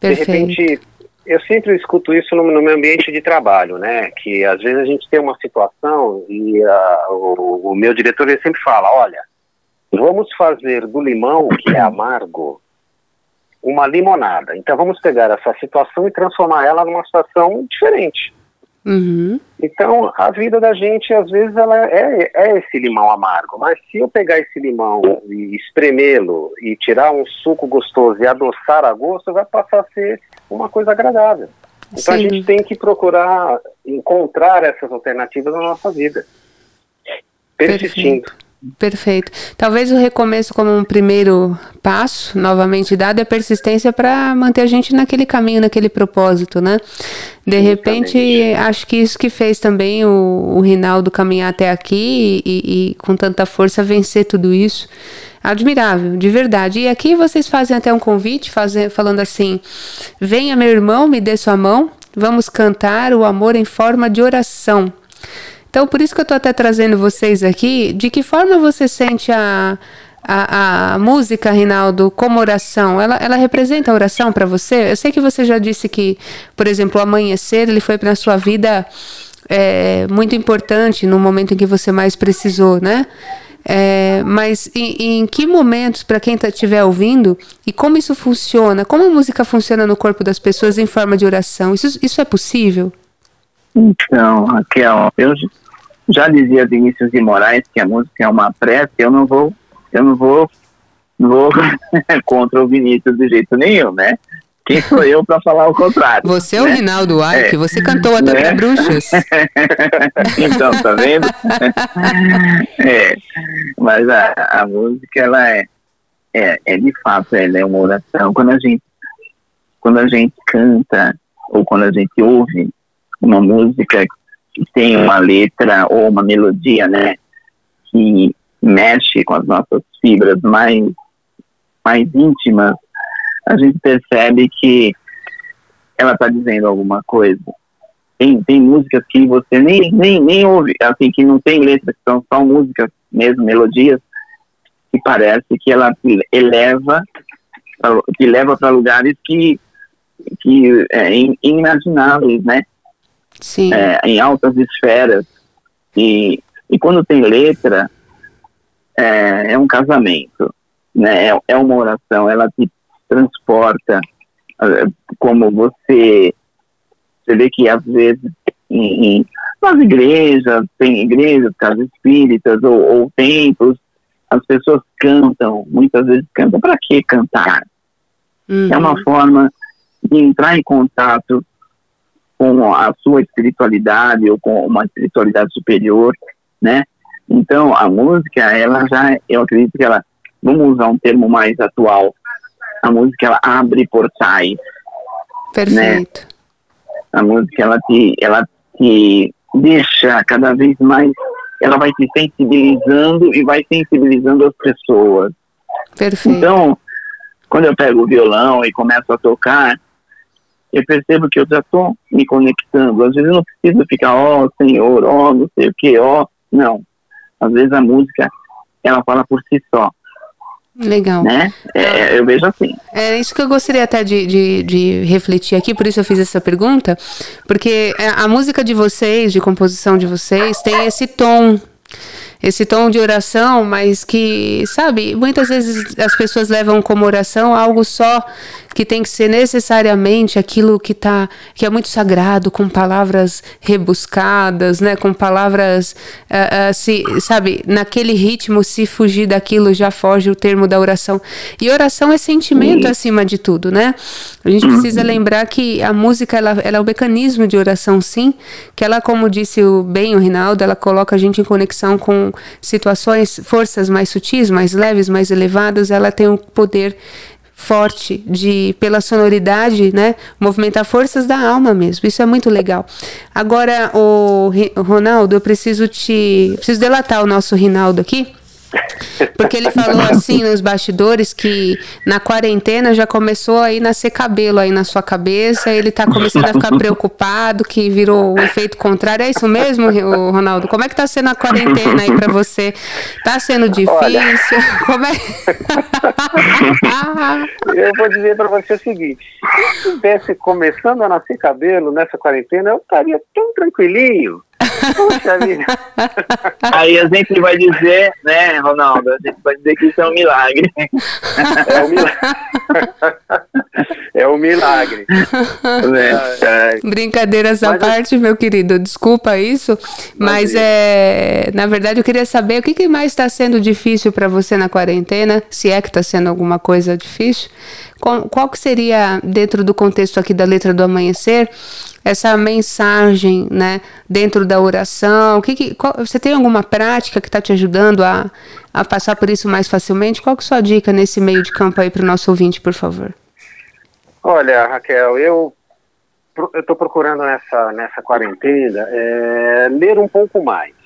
Perfeito. De repente, eu sempre escuto isso no, no, meu ambiente de trabalho, né? Que às vezes a gente tem uma situação e uh, o, o, meu diretor ele sempre fala, olha, vamos fazer do limão que é amargo uma limonada. Então vamos pegar essa situação e transformar ela numa situação diferente. Uhum. Então, a vida da gente, às vezes, ela é, é esse limão amargo. Mas se eu pegar esse limão e espremê-lo e tirar um suco gostoso e adoçar a gosto, vai passar a ser uma coisa agradável. Então, Sim. a gente tem que procurar encontrar essas alternativas na nossa vida. Persistindo. Perfeito. Perfeito. Talvez o recomeço como um primeiro passo, novamente dado, é a persistência para manter a gente naquele caminho, naquele propósito, né? De repente, acho que isso que fez também o, o Rinaldo caminhar até aqui e, e, e, com tanta força vencer tudo isso. Admirável, de verdade. E aqui vocês fazem até um convite, falando assim: venha meu irmão, me dê sua mão, vamos cantar o amor em forma de oração. Então, por isso que eu estou até trazendo vocês aqui, de que forma você sente a, a, a música, Rinaldo, como oração? Ela, ela representa oração para você? Eu sei que você já disse que, por exemplo, o amanhecer, ele foi na sua vida é, muito importante no momento em que você mais precisou, né? É, mas em, em, que momentos, para quem estiver tá, ouvindo, e como isso funciona? Como a música funciona no corpo das pessoas em forma de oração? Isso, isso é possível? Então, Raquel, eu já dizia Vinícius de Moraes que a música é uma prece, eu não vou, eu não vou, não vou contra o Vinícius de jeito nenhum, né? Quem sou eu para falar o contrário? Você é o Rinaldo Arque, é. você cantou até né? para bruxas. então, tá vendo? é, mas a, a música, ela é, é, é, de fato, ela é uma oração. Quando a gente, quando a gente canta ou quando a gente ouve uma música que tem uma letra ou uma melodia, né, que mexe com as nossas fibras mais, mais íntimas, a gente percebe que ela está dizendo alguma coisa. Tem, tem músicas que você nem, nem, nem ouve, assim, que não tem letra, que são só músicas mesmo, melodias, que parece que ela eleva, que leva para lugares que, que é, inimagináveis, né? É, em altas esferas. E, e quando tem letra, é, é um casamento, né? É, é, uma oração, ela te transporta, é, como você, você vê que às vezes em, em nas igrejas, tem igrejas, casas espíritas ou, ou templos, as pessoas cantam, muitas vezes cantam, para que cantar? Uhum. É uma forma de entrar em contato com a sua espiritualidade ou com uma espiritualidade superior, né? Então, a música, ela já, eu acredito que ela, vamos usar um termo mais atual, a música, ela abre portais. Perfeito. Né? A música, ela te, ela te deixa cada vez mais, ela vai te sensibilizando e vai sensibilizando as pessoas. Perfeito. Então, quando eu pego o violão e começo a tocar, eu percebo que eu já estou me conectando. Às vezes eu não preciso ficar, ó, oh, Senhor, ó, oh, não sei o que, ó. Oh. Não. Às vezes a música, ela fala por si só. Legal. Né? É, eu vejo assim. É isso que eu gostaria até de, de, de, refletir aqui, por isso eu fiz essa pergunta, porque a música de vocês, de composição de vocês, tem esse tom esse tom de oração, mas que, sabe, muitas vezes as pessoas levam como oração algo só que tem que ser necessariamente aquilo que tá, que é muito sagrado, com palavras rebuscadas, né, com palavras, uh, uh, se, sabe, naquele ritmo, se fugir daquilo já foge o termo da oração. E oração é sentimento acima de tudo, né? A gente precisa uhum. lembrar que a música, ela, ela é o mecanismo de oração, sim, que ela, como disse o bem o Rinaldo, ela coloca a gente em conexão com situações, forças mais sutis, mais leves, mais elevadas, ela tem o poder forte de pela sonoridade, né, movimentar forças da alma mesmo. Isso é muito legal. Agora, o Ronaldo, eu preciso te preciso delatar o nosso Rinaldo aqui. Porque ele falou assim nos bastidores que na quarentena já começou a ir nascer cabelo aí na sua cabeça, ele tá começando a ficar preocupado, que virou o efeito contrário. É isso mesmo, Ronaldo? Como é que tá sendo a quarentena aí para você? Tá sendo difícil? Olha, Como é? eu vou dizer para você o seguinte: se estivesse começando a nascer cabelo nessa quarentena, eu estaria tão tranquilinho. Puxa vida. Aí a gente vai dizer, né, Ronaldo? A gente vai dizer que isso é um milagre. É um milagre. É um milagre. É. Brincadeiras à parte, meu querido. Desculpa isso, mas é, na verdade eu queria saber o que, que mais está sendo difícil para você na quarentena, se é que está sendo alguma coisa difícil. Qual, qual que seria, dentro do contexto aqui da letra do amanhecer, essa mensagem, né, dentro da oração? O que, que qual, você tem alguma prática que está te ajudando a, a passar por isso mais facilmente? Qual que é a sua dica nesse meio de campo aí para o nosso ouvinte, por favor? Olha, Raquel, eu estou procurando nessa, nessa quarentena é, ler um pouco mais.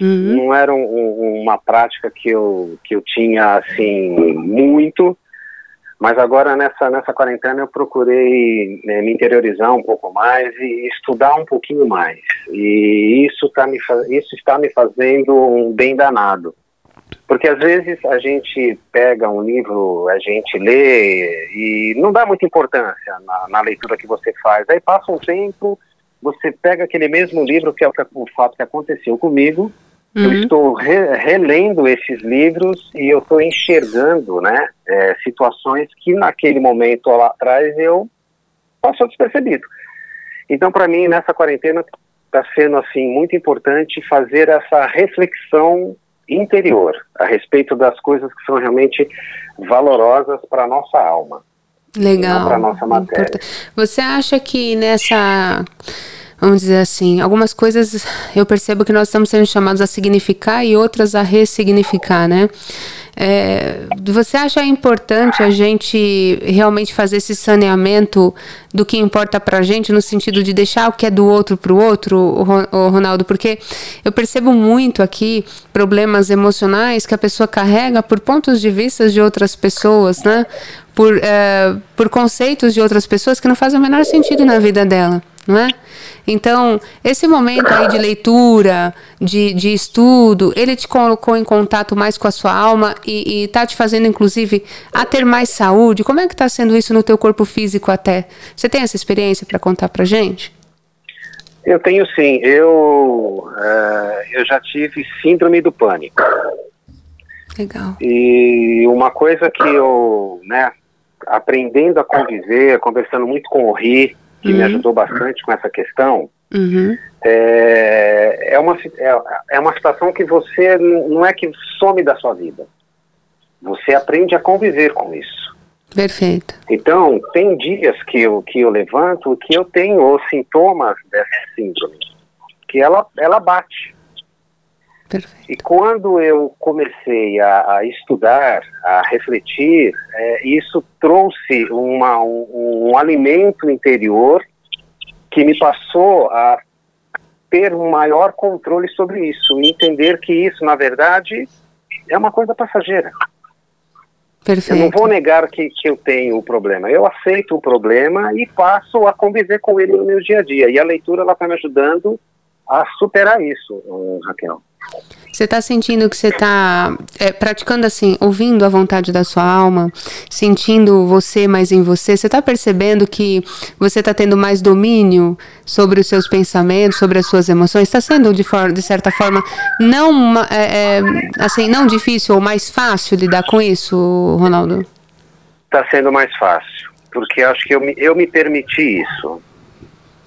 Uhum. Não era um, um, uma prática que eu, que eu tinha assim muito, mas agora nessa, nessa quarentena eu procurei né, me interiorizar um pouco mais e estudar um pouquinho mais. E isso, tá me, isso está me fazendo um bem danado. Porque às vezes a gente pega um livro, a gente lê e não dá muita importância na, na leitura que você faz. Aí passa um tempo, você pega aquele mesmo livro, que é o, o fato que aconteceu comigo, Uhum. Eu estou re relendo esses livros e eu estou enxergando, né, é, situações que naquele momento lá atrás eu passou despercebido. Então, para mim, nessa quarentena está sendo assim muito importante fazer essa reflexão interior a respeito das coisas que são realmente valorosas para nossa alma. Legal. Para nossa matéria. Você acha que nessa vamos dizer assim, algumas coisas eu percebo que nós estamos sendo chamados a significar e outras a ressignificar, né? É, você acha importante a gente realmente fazer esse saneamento do que importa para a gente, no sentido de deixar o que é do outro para o outro, Ronaldo? Porque eu percebo muito aqui problemas emocionais que a pessoa carrega por pontos de vista de outras pessoas, né? Por, é, por conceitos de outras pessoas que não fazem o menor sentido na vida dela não é? Então, esse momento aí de leitura, de, de estudo, ele te colocou em contato mais com a sua alma e está te fazendo, inclusive, a ter mais saúde. Como é que está sendo isso no teu corpo físico até? Você tem essa experiência para contar para gente? Eu tenho sim. Eu, uh, eu já tive síndrome do pânico. Legal. E uma coisa que eu, né, aprendendo a conviver, conversando muito com o Ri, que uhum. me ajudou bastante com essa questão, uhum. é, é, uma, é, é uma situação que você não é que some da sua vida. Você aprende a conviver com isso. Perfeito. Então, tem dias que eu, que eu levanto que eu tenho os sintomas dessa síndrome, que ela, ela bate. Perfeito. E quando eu comecei a, a estudar, a refletir, é, isso trouxe uma, um, um alimento interior que me passou a ter um maior controle sobre isso e entender que isso, na verdade, é uma coisa passageira. Perfeito. Eu não vou negar que, que eu tenho o problema. Eu aceito o problema e passo a conviver com ele no meu dia a dia. E a leitura está me ajudando a superar isso, Raquel. Você está sentindo que você está é, praticando assim, ouvindo a vontade da sua alma, sentindo você mais em você? Você está percebendo que você está tendo mais domínio sobre os seus pensamentos, sobre as suas emoções? Está sendo de, de certa forma não é, é, assim não difícil ou mais fácil lidar com isso, Ronaldo? Está sendo mais fácil, porque acho que eu me, eu me permiti isso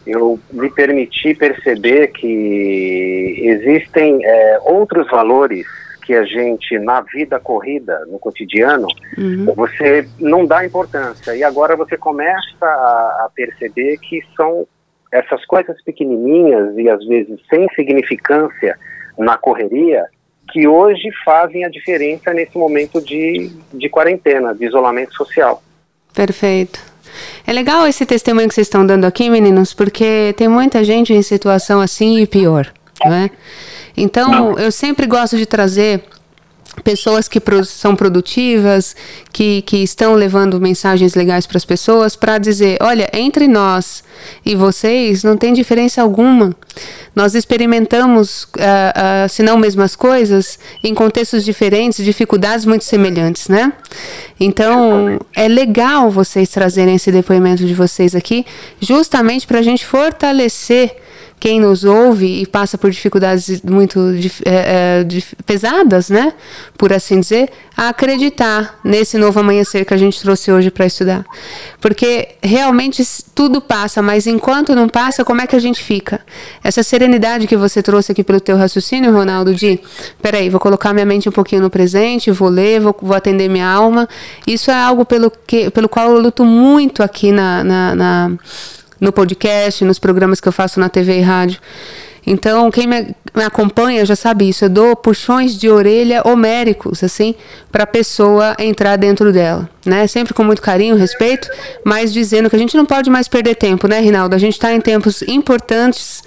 eu me permiti perceber que existem é, outros valores que a gente, na vida corrida, no cotidiano, uhum. você não dá importância. E agora você começa a, a perceber que são essas coisas pequenininhas e às vezes sem significância na correria que hoje fazem a diferença nesse momento de, de quarentena, de isolamento social. Perfeito. É legal esse testemunho que vocês estão dando aqui, meninos, porque tem muita gente em situação assim e pior, não é? Então, eu sempre gosto de trazer pessoas que são produtivas, que, que estão levando mensagens legais para as pessoas, para dizer: olha, entre nós e vocês não tem diferença alguma. Nós experimentamos, uh, uh, se não mesmas coisas, em contextos diferentes, dificuldades muito semelhantes, né? Então, é legal vocês trazerem esse depoimento de vocês aqui, justamente para a gente fortalecer quem nos ouve e passa por dificuldades muito é, é, pesadas, né? Por assim dizer, a acreditar nesse novo amanhecer que a gente trouxe hoje para estudar. Porque realmente tudo passa, mas enquanto não passa, como é que a gente fica? Essa serenidade que você trouxe aqui pelo teu raciocínio, Ronaldo, de peraí, vou colocar minha mente um pouquinho no presente, vou ler, vou, vou atender minha alma. Isso é algo pelo, que, pelo qual eu luto muito aqui na, na, na no podcast, nos programas que eu faço na TV e rádio. Então, quem me, acompanha já sabe isso. Eu dou puxões de orelha homéricos, assim, para a pessoa entrar dentro dela, né? Sempre com muito carinho, respeito, mas dizendo que a gente não pode mais perder tempo, né, Rinaldo? A gente está em tempos importantes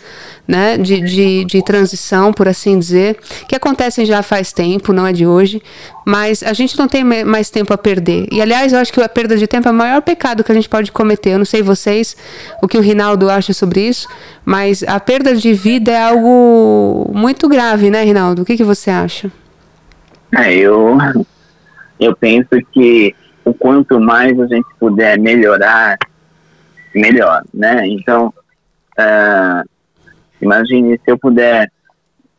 né, de, de, de transição, por assim dizer, que acontecem já faz tempo, não é de hoje, mas a gente não tem mais tempo a perder. E aliás, eu acho que a perda de tempo é o maior pecado que a gente pode cometer. Eu não sei vocês o que o Rinaldo acha sobre isso, mas a perda de vida é algo muito grave, né, Rinaldo? O que, que você acha? É, eu, eu penso que o quanto mais a gente puder melhorar, melhor, né? Então, uh, Imagine se eu puder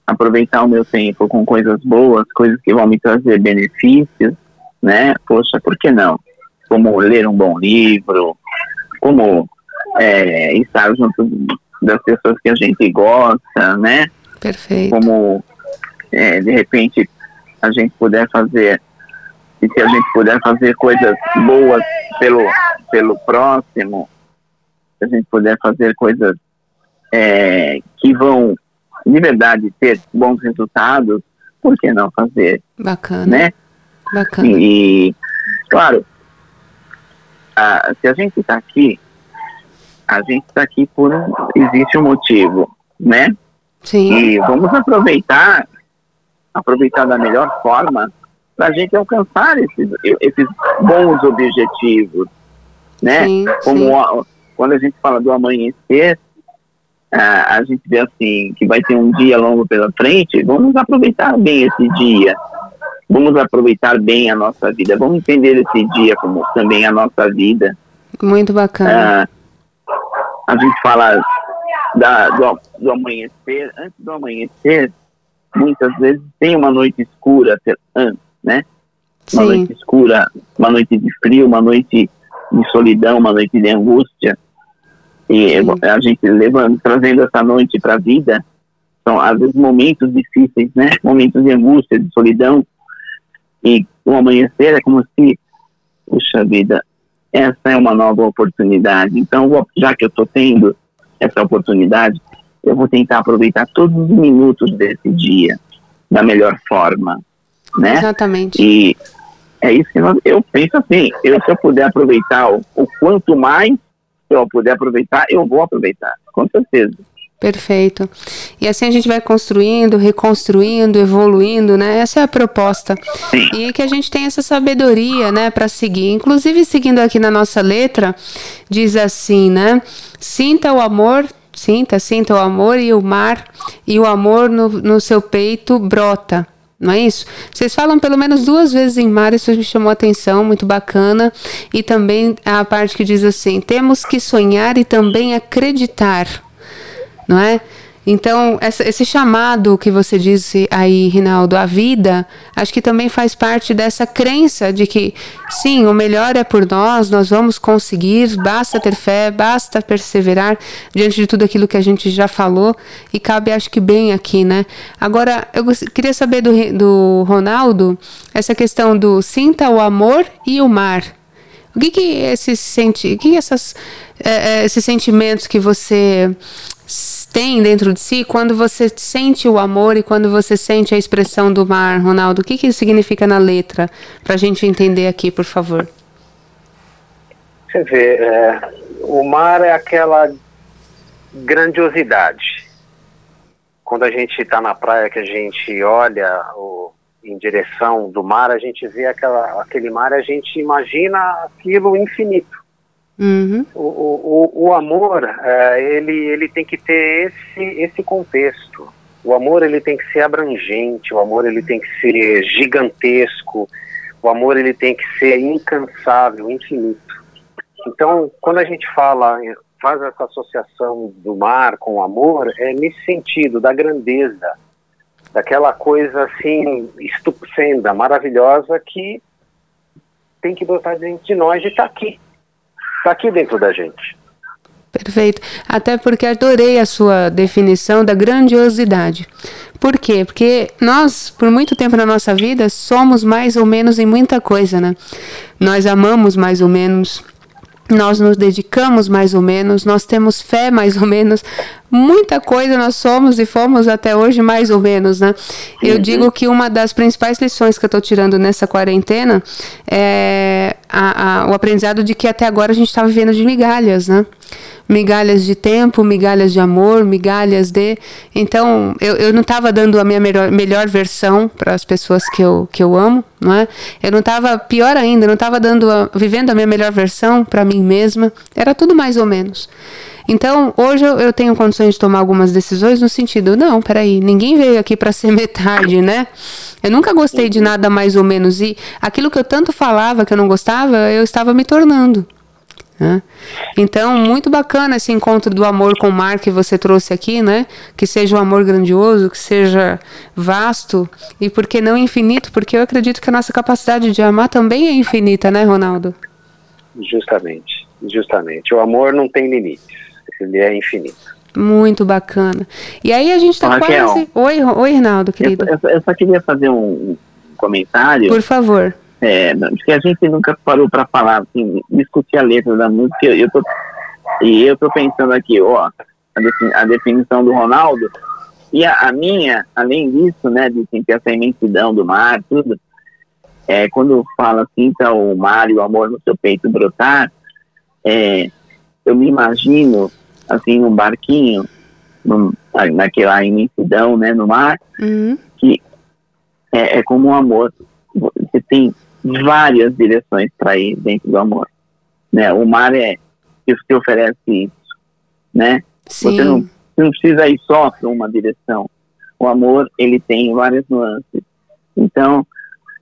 aproveitar o meu tempo com coisas boas, coisas que vão me trazer benefícios, né? Poxa, por que não? Como ler um bom livro, como é, estar junto das pessoas que a gente gosta, né? Perfeito. Como, é, de repente, a gente puder fazer, e se a gente puder fazer coisas boas pelo, pelo próximo, se a gente puder fazer coisas é, que vão de verdade ter bons resultados, por que não fazer? Bacana. Né? Bacana. E, claro, a, se a gente está aqui, a gente está aqui por um, existe um motivo, né? Sim. E vamos aproveitar, aproveitar da melhor forma para a gente alcançar esses, esses bons objetivos, né? Sim, Como sim. A, quando a gente fala do amanhecer, a, a gente vê assim que vai ter um dia longo pela frente, vamos aproveitar bem esse dia. Vamos aproveitar bem a nossa vida. Vamos entender esse dia como também a nossa vida. Muito bacana. Ah, a gente fala da, do, do amanhecer. Antes do amanhecer, muitas vezes tem uma noite escura antes, né? Uma Sim. noite escura, uma noite de frio, uma noite de solidão, uma noite de angústia. E a gente levando, trazendo essa noite para a vida, são às vezes momentos difíceis, né? Momentos de angústia, de solidão. E o amanhecer é como se, puxa vida, essa é uma nova oportunidade. Então, já que eu estou tendo essa oportunidade, eu vou tentar aproveitar todos os minutos desse dia da melhor forma, né? Exatamente. E é isso que nós, eu penso assim, eu, se eu puder aproveitar o, o quanto mais eu puder aproveitar, eu vou aproveitar, com certeza. Perfeito. E assim a gente vai construindo, reconstruindo, evoluindo, né? Essa é a proposta. E que a gente tem essa sabedoria, né, para seguir. Inclusive, seguindo aqui na nossa letra, diz assim, né? Sinta o amor, sinta, sinta o amor e o mar, e o amor no, no seu peito brota. Não é isso? Vocês falam pelo menos duas vezes em mar, isso me chamou a atenção, muito bacana. E também a parte que diz assim: temos que sonhar e também acreditar não é? Então, essa- esse chamado que você disse aí, Rinaldo, a vida, acho que também faz parte dessa crença de que, sim, o melhor é por nós, nós vamos conseguir, basta ter fé, basta perseverar diante de tudo aquilo que a gente já falou, e cabe, acho que, bem aqui, né? Agora, eu queria saber do, do Ronaldo essa questão do sinta o amor e o mar. O que que esses senti, que essas, eh, eh, esses sentimentos que você tem dentro de si quando você sente o amor e quando você sente a expressão do mar, Ronaldo? O que que isso significa na letra? Para a gente entender aqui, por favor. Você vê, é, o mar é aquela grandiosidade. Quando a gente está na praia, que a gente olha o, em direção do mar, a gente vê aquela, aquele mar, a gente imagina aquilo infinito. Uhum. O, o, o amor, é, ele, ele tem que ter esse, esse contexto. O amor ele tem que ser abrangente, o amor ele tem que ser gigantesco, o amor ele tem que ser incansável, infinito. Então, quando a gente fala, faz essa associação do mar com o amor, é nesse sentido da grandeza, daquela coisa assim estupenda, maravilhosa que tem que botar dentro de nós e está aqui, está aqui dentro da gente. Perfeito. Até porque adorei a sua definição da grandiosidade. Por quê? Porque nós, por muito tempo na nossa vida, somos mais ou menos em muita coisa, né? Nós amamos mais ou menos, nós nos dedicamos mais ou menos, nós temos fé mais ou menos, muita coisa nós somos e fomos até hoje mais ou menos, né? Eu Uhum. digo que uma das principais lições que eu estou tirando nessa quarentena é a, a, o aprendizado de que até agora a gente está vivendo de migalhas, né? Migalhas de tempo, migalhas de amor, migalhas de. Então, eu, eu não estava dando a minha melhor, melhor versão para as pessoas que eu, que eu amo, não é? Eu não estava, pior ainda, eu não estava dando a, vivendo a minha melhor versão para mim mesma. Era tudo mais ou menos. Então, hoje eu, eu tenho condições de tomar algumas decisões no sentido, não, peraí, ninguém veio aqui para ser metade, né? Eu nunca gostei de nada mais ou menos. E aquilo que eu tanto falava que eu não gostava, eu estava me tornando. Né? Então, muito bacana esse encontro do amor com o mar que você trouxe aqui, né? Que seja um amor grandioso, que seja vasto e, por que não infinito? Porque eu acredito que a nossa capacidade de amar também é infinita, né, Ronaldo? Justamente, justamente. O amor não tem limites, ele é infinito. Muito bacana. E aí a gente tá Raquel. quase. Oi, oi, Rinaldo, Eu, querido. eu- eu só queria fazer um comentário, Por favor. É, porque a gente nunca parou para falar, assim, discutir a letra da música. Eu, eu tô, e eu tô pensando aqui, ó, a, a definição do Ronaldo e a, a minha, além disso, né, de sentir essa imensidão do mar, tudo, é, quando fala assim, tá o mar e o amor no seu peito brotar, é, eu me imagino, assim, num barquinho, num, naquela imensidão, né, no mar, Uhum. é, é como o amor. Você tem várias direções para ir dentro do amor. Né? O mar é que te oferece isso. Né? Sim. Você, não, você não precisa ir só para uma direção. O amor, ele tem várias nuances. Então,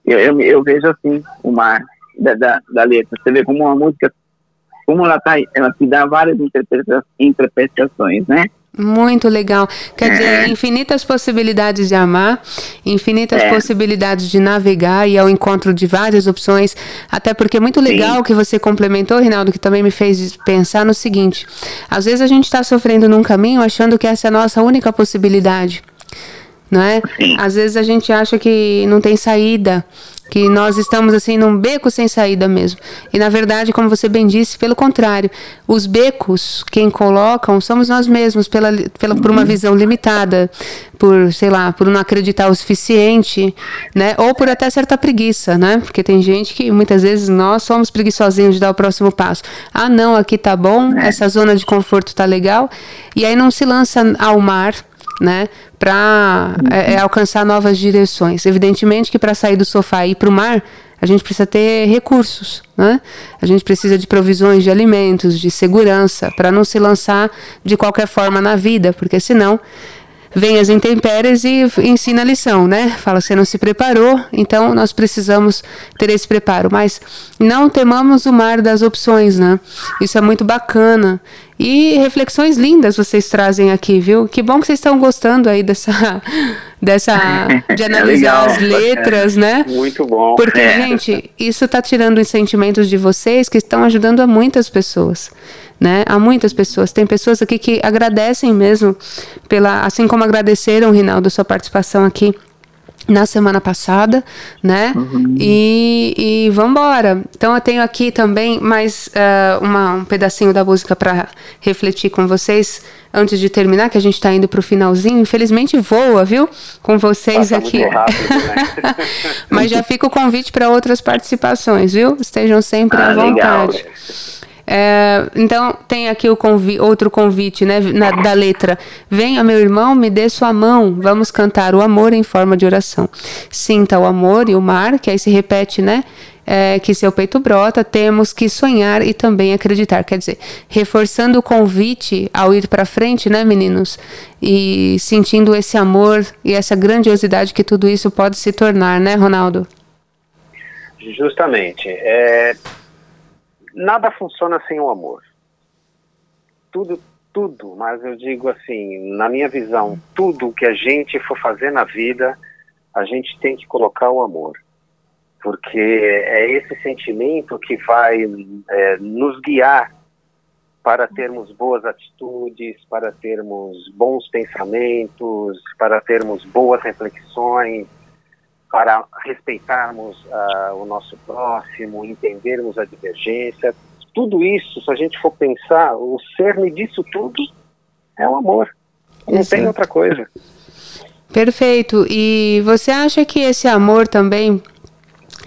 eu, eu, eu vejo assim o mar da, da, da letra. Você vê como uma música, como ela, tá, ela te dá várias interpreta- interpretações, né? Muito legal. Quer É. dizer, infinitas possibilidades de amar, infinitas É. possibilidades de navegar e ao encontro de várias opções. Até porque é muito legal que você complementou, Rinaldo, que também me fez pensar no seguinte: às vezes a gente está sofrendo num caminho achando que essa é a nossa única possibilidade. Não é? Sim. Às vezes a gente acha que não tem saída, que nós estamos assim num beco sem saída mesmo. E na verdade, como você bem disse, pelo contrário, os becos quem colocam somos nós mesmos pela, pela por uma visão limitada, por, sei lá, por não acreditar o suficiente, né? Ou por até certa preguiça, né? Porque tem gente que muitas vezes nós somos preguiçosinhos de dar o próximo passo. Ah, não, aqui tá bom, essa zona de conforto tá legal, e aí não se lança ao mar, né, para é, é, alcançar novas direções. Evidentemente que para sair do sofá e ir para o mar, a gente precisa ter recursos, né? A gente precisa de provisões de alimentos, de segurança, para não se lançar de qualquer forma na vida, porque senão vem as intempéries e ensina a lição, né? Fala, você não se preparou, então nós precisamos ter esse preparo. Mas não temamos o mar das opções, né? Isso é muito bacana. E reflexões lindas vocês trazem aqui, viu? Que bom que vocês estão gostando aí dessa, dessa de analisar legal, as letras, né? Muito bom. Porque, É. gente, isso está tirando os sentimentos de vocês que estão ajudando a muitas pessoas. Né? Há muitas pessoas. Tem pessoas aqui que agradecem mesmo, pela, assim como agradeceram, Rinaldo, sua participação aqui na semana passada, né? E, e vambora. Então eu tenho aqui também mais ah, uma, um pedacinho da música para refletir com vocês antes de terminar, que a gente está indo para o finalzinho. Infelizmente voa, viu? Com vocês Passa aqui. rápido, né? Mas já fica o convite para outras participações, viu? Estejam sempre Ah, à legal. É, então, tem aqui convi outro convite, né, na, da letra. Venha, meu irmão, me dê sua mão, vamos cantar o amor em forma de oração. Sinta o amor e o mar, que aí se repete, né? É, que seu peito brota, temos que sonhar e também acreditar. Quer dizer, reforçando o convite ao ir para frente, né, meninos? E sentindo esse amor e essa grandiosidade que tudo isso pode se tornar, né, Ronaldo? Justamente. É, nada funciona sem o amor. Tudo, tudo, mas eu digo assim, na minha visão, tudo que a gente for fazer na vida, a gente tem que colocar o amor. Porque é esse sentimento que vai é, nos guiar para termos boas atitudes, para termos bons pensamentos, para termos boas reflexões, para respeitarmos uh, o nosso próximo, entendermos a divergência. Tudo isso, se a gente for pensar, o cerne disso tudo é o amor. Não tem outra coisa. Perfeito. E você acha que esse amor também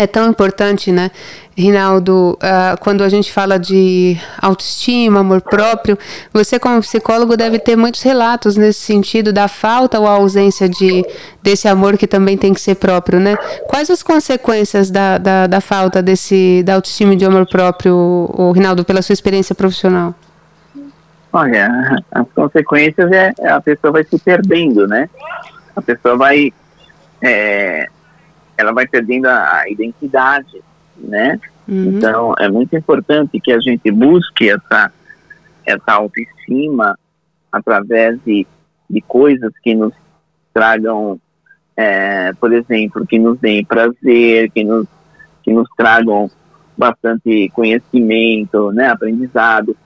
é tão importante, né? Rinaldo, uh, quando a gente fala de autoestima, amor próprio, você como psicólogo deve ter muitos relatos nesse sentido da falta ou ausência de, desse amor que também tem que ser próprio, né? Quais as consequências da, da, da falta desse, da autoestima e de amor próprio, o Rinaldo, pela sua experiência profissional? Olha, as consequências é a pessoa vai se perdendo, né? A pessoa vai é, ela vai perdendo a, a identidade, né? Uhum. Então, é muito importante que a gente busque essa, essa autoestima através de, de coisas que nos tragam, é, por exemplo, que nos deem prazer, que nos, que nos tragam bastante conhecimento, né, aprendizado.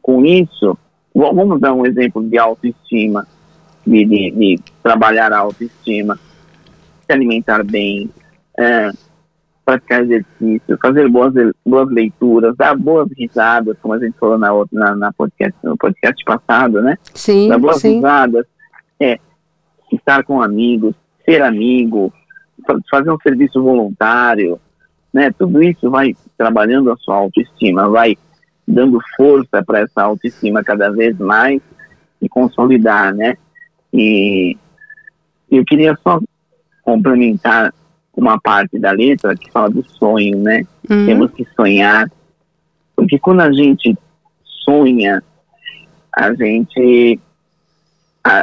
Com isso, vamos dar um exemplo de autoestima, de, de, de trabalhar a autoestima se alimentar bem, é, praticar exercício, fazer boas, boas leituras, dar boas risadas, como a gente falou na, na, na podcast, no podcast passado, né? Sim, dar boas sim. risadas, é, estar com amigos, ser amigo, fazer um serviço voluntário, né? Tudo isso vai trabalhando a sua autoestima, vai dando força para essa autoestima cada vez mais e consolidar, né? E eu queria só complementar uma parte da letra que fala do sonho, né? Uhum. Temos que sonhar, porque quando a gente sonha, a gente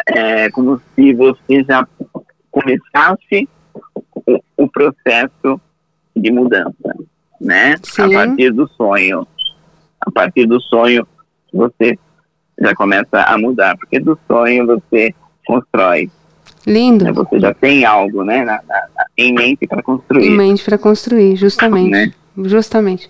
é como se você já começasse o, o processo de mudança, né? Sim. A partir do sonho, a partir do sonho você já começa a mudar, porque do sonho você constrói Lindo. Você já tem algo, né, na, na, em mente para construir. Em mente para construir, justamente. Né? Justamente.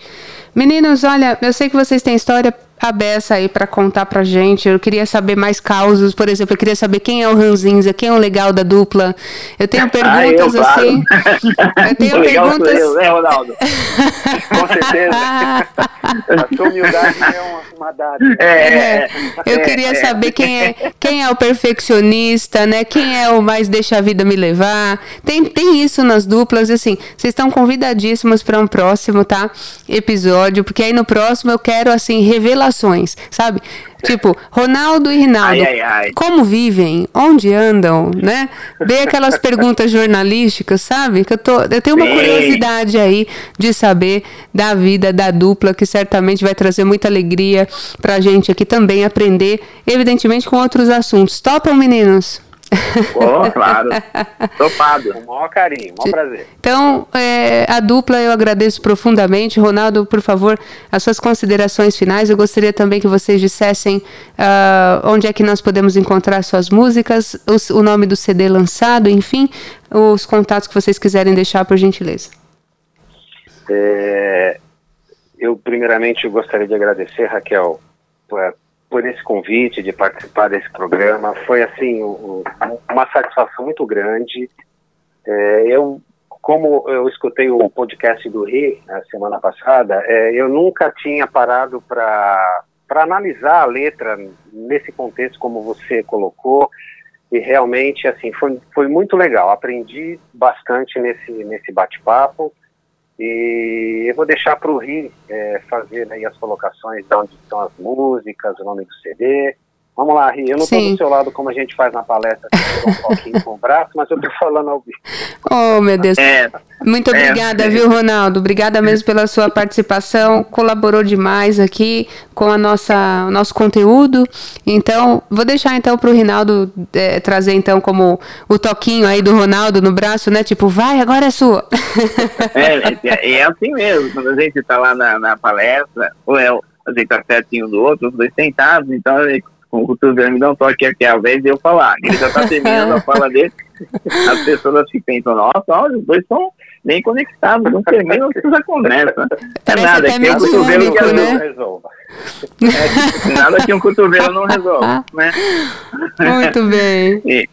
Meninos, olha, eu sei que vocês têm história a beça aí para contar pra gente. Eu queria saber mais causos, por exemplo, eu queria saber quem é o Ranzinza, quem é o legal da dupla. Eu tenho perguntas ah, eu, assim. Claro. Eu tenho perguntas. Eu, né, Ronaldo? Com certeza. A sua humildade é uma, uma dádiva. É, é, eu é, queria é. saber quem é, quem é o perfeccionista, né? Quem é o mais deixa a vida me levar. Tem, tem isso nas duplas, assim. Vocês estão convidadíssimos para um próximo, tá? Episódio, porque aí no próximo eu quero assim revelar revelações, sabe? Tipo, Ronaldo e Rinaldo, ai, ai, ai. como vivem? Onde andam, né? Dê aquelas perguntas jornalísticas, sabe? Que eu, tô, eu tenho uma Sim. curiosidade aí de saber da vida da dupla, que certamente vai trazer muita alegria pra gente aqui também aprender, evidentemente com outros assuntos. Topam, meninos? Oh, claro. Topado. Com o maior carinho, o maior prazer. Então, é, a dupla eu agradeço profundamente. Ronaldo, por favor, as suas considerações finais. Eu gostaria também que vocês dissessem uh, onde é que nós podemos encontrar suas músicas, os, o nome do CD lançado, enfim, os contatos que vocês quiserem deixar, por gentileza. É, eu, primeiramente, gostaria de agradecer, Raquel, por esse convite de participar desse programa. Foi assim um, uma satisfação muito grande. É, eu, como eu escutei o podcast do Ri na semana passada, é, eu nunca tinha parado para para analisar a letra nesse contexto como você colocou e realmente assim foi, foi muito legal. Aprendi bastante nesse nesse bate-papo E eu vou deixar para o Ri é, fazer aí as colocações de onde estão as músicas, o nome do CD. Vamos lá, Ri. Eu não estou do seu lado como a gente faz na palestra, um pouquinho com o braço, mas eu estou falando ao vivo. Oh, meu Deus. É, Muito é, obrigada, é, viu, Ronaldo? Obrigada mesmo pela sua participação. Colaborou demais aqui com a nossa, o nosso conteúdo. Então, vou deixar então para o Rinaldo é, trazer então como o toquinho aí do Ronaldo no braço, né? Tipo, vai, agora é sua. É, é, é assim mesmo. Quando a gente está lá na, na palestra, ou é a gente está pertinho do outro, os dois sentados, então com o cotovelo me dá um toque aqui, invés de eu falar. Ele já está terminando a fala dele. As pessoas que pensam, nossa, olha, os dois estão bem conectados, não terminam, você já começa. É nada, que um cotovelo que né? resolva. É, nada que um cotovelo não resolva, né? Muito bem. E,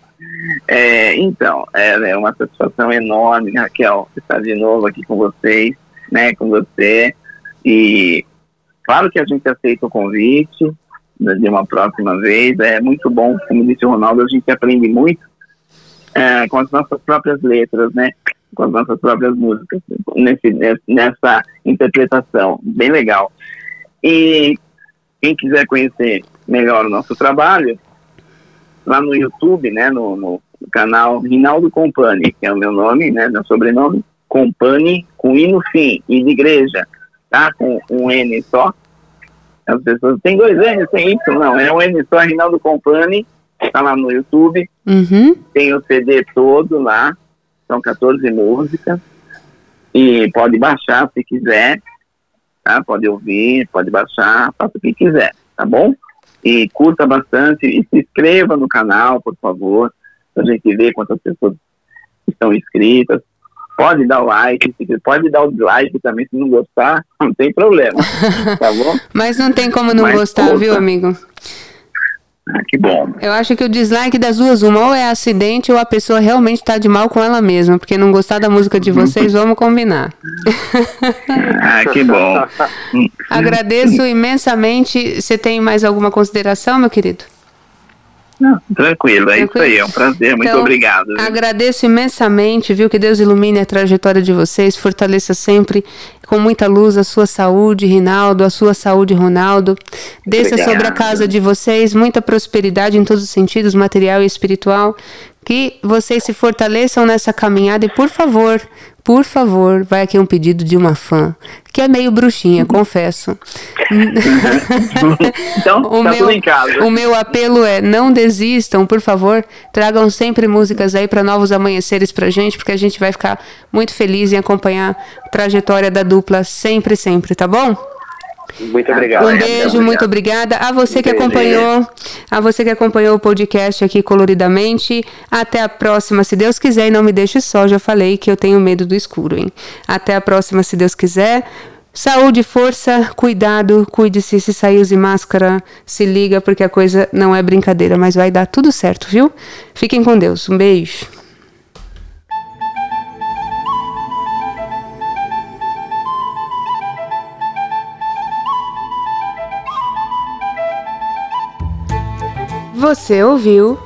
é, então, é, é, uma satisfação enorme, Raquel, estar de novo aqui com vocês, né, com você. E claro que a gente aceita o convite, de uma próxima vez. É muito bom, como disse o Ronaldo, a gente aprende muito é, com as nossas próprias letras, né? Com as nossas próprias músicas, nesse, nessa interpretação. Bem legal. E quem quiser conhecer melhor o nosso trabalho, lá no YouTube, né, no, no canal Rinaldo Compani, que é o meu nome, né, meu sobrenome, Compani, com I no fim, e de igreja, tá? Com um N só, as pessoas, tem dois N, tem Y, não, é um N só, Rinaldo Compani, tá lá no YouTube, uhum. tem o CD todo lá, são 14 músicas, e pode baixar se quiser, tá? Pode ouvir, pode baixar, faça o que quiser, tá bom? E curta bastante e se inscreva no canal, por favor, pra gente ver quantas pessoas estão inscritas. Pode dar o like, pode dar o dislike também se não gostar, não tem problema, tá bom? Mas não tem como não Mas, gostar, viu, amigo? Ah, que bom. Eu acho que o dislike das duas, uma, ou é acidente ou a pessoa realmente está de mal com ela mesma, porque não gostar da música de vocês, vamos combinar. ah, que bom. Agradeço imensamente. Você tem mais alguma consideração, meu querido? Não, tranquilo, é tranquilo. isso aí, é um prazer, muito então, obrigado. Viu? Agradeço imensamente, viu? Que Deus ilumine a trajetória de vocês, fortaleça sempre com muita luz a sua saúde, Rinaldo, a sua saúde, Ronaldo. Desça obrigado. sobre a casa de vocês muita prosperidade em todos os sentidos, material e espiritual. Que vocês se fortaleçam nessa caminhada e, por favor, por favor, vai aqui um pedido de uma fã, que é meio bruxinha, confesso. então, o tá meu, tudo em casa. O meu apelo é: não desistam, por favor, tragam sempre músicas aí para novos amanheceres pra gente, porque a gente vai ficar muito feliz em acompanhar a trajetória da dupla sempre, sempre, tá bom? Muito obrigado. Um beijo, muito obrigada. A você um que beijo. acompanhou, a você que acompanhou o podcast aqui coloridamente. Até a próxima, se Deus quiser, e não me deixe só. Já falei que eu tenho medo do escuro, hein? Até a próxima, se Deus quiser. Saúde, força, cuidado, cuide-se, se sair use máscara, se liga, porque a coisa não é brincadeira, mas vai dar tudo certo, viu? Fiquem com Deus. Um beijo. Você ouviu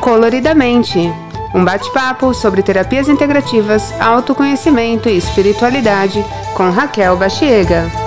Coloridamente um bate-papo sobre terapias integrativas, autoconhecimento e espiritualidade com Raquel Bachiega.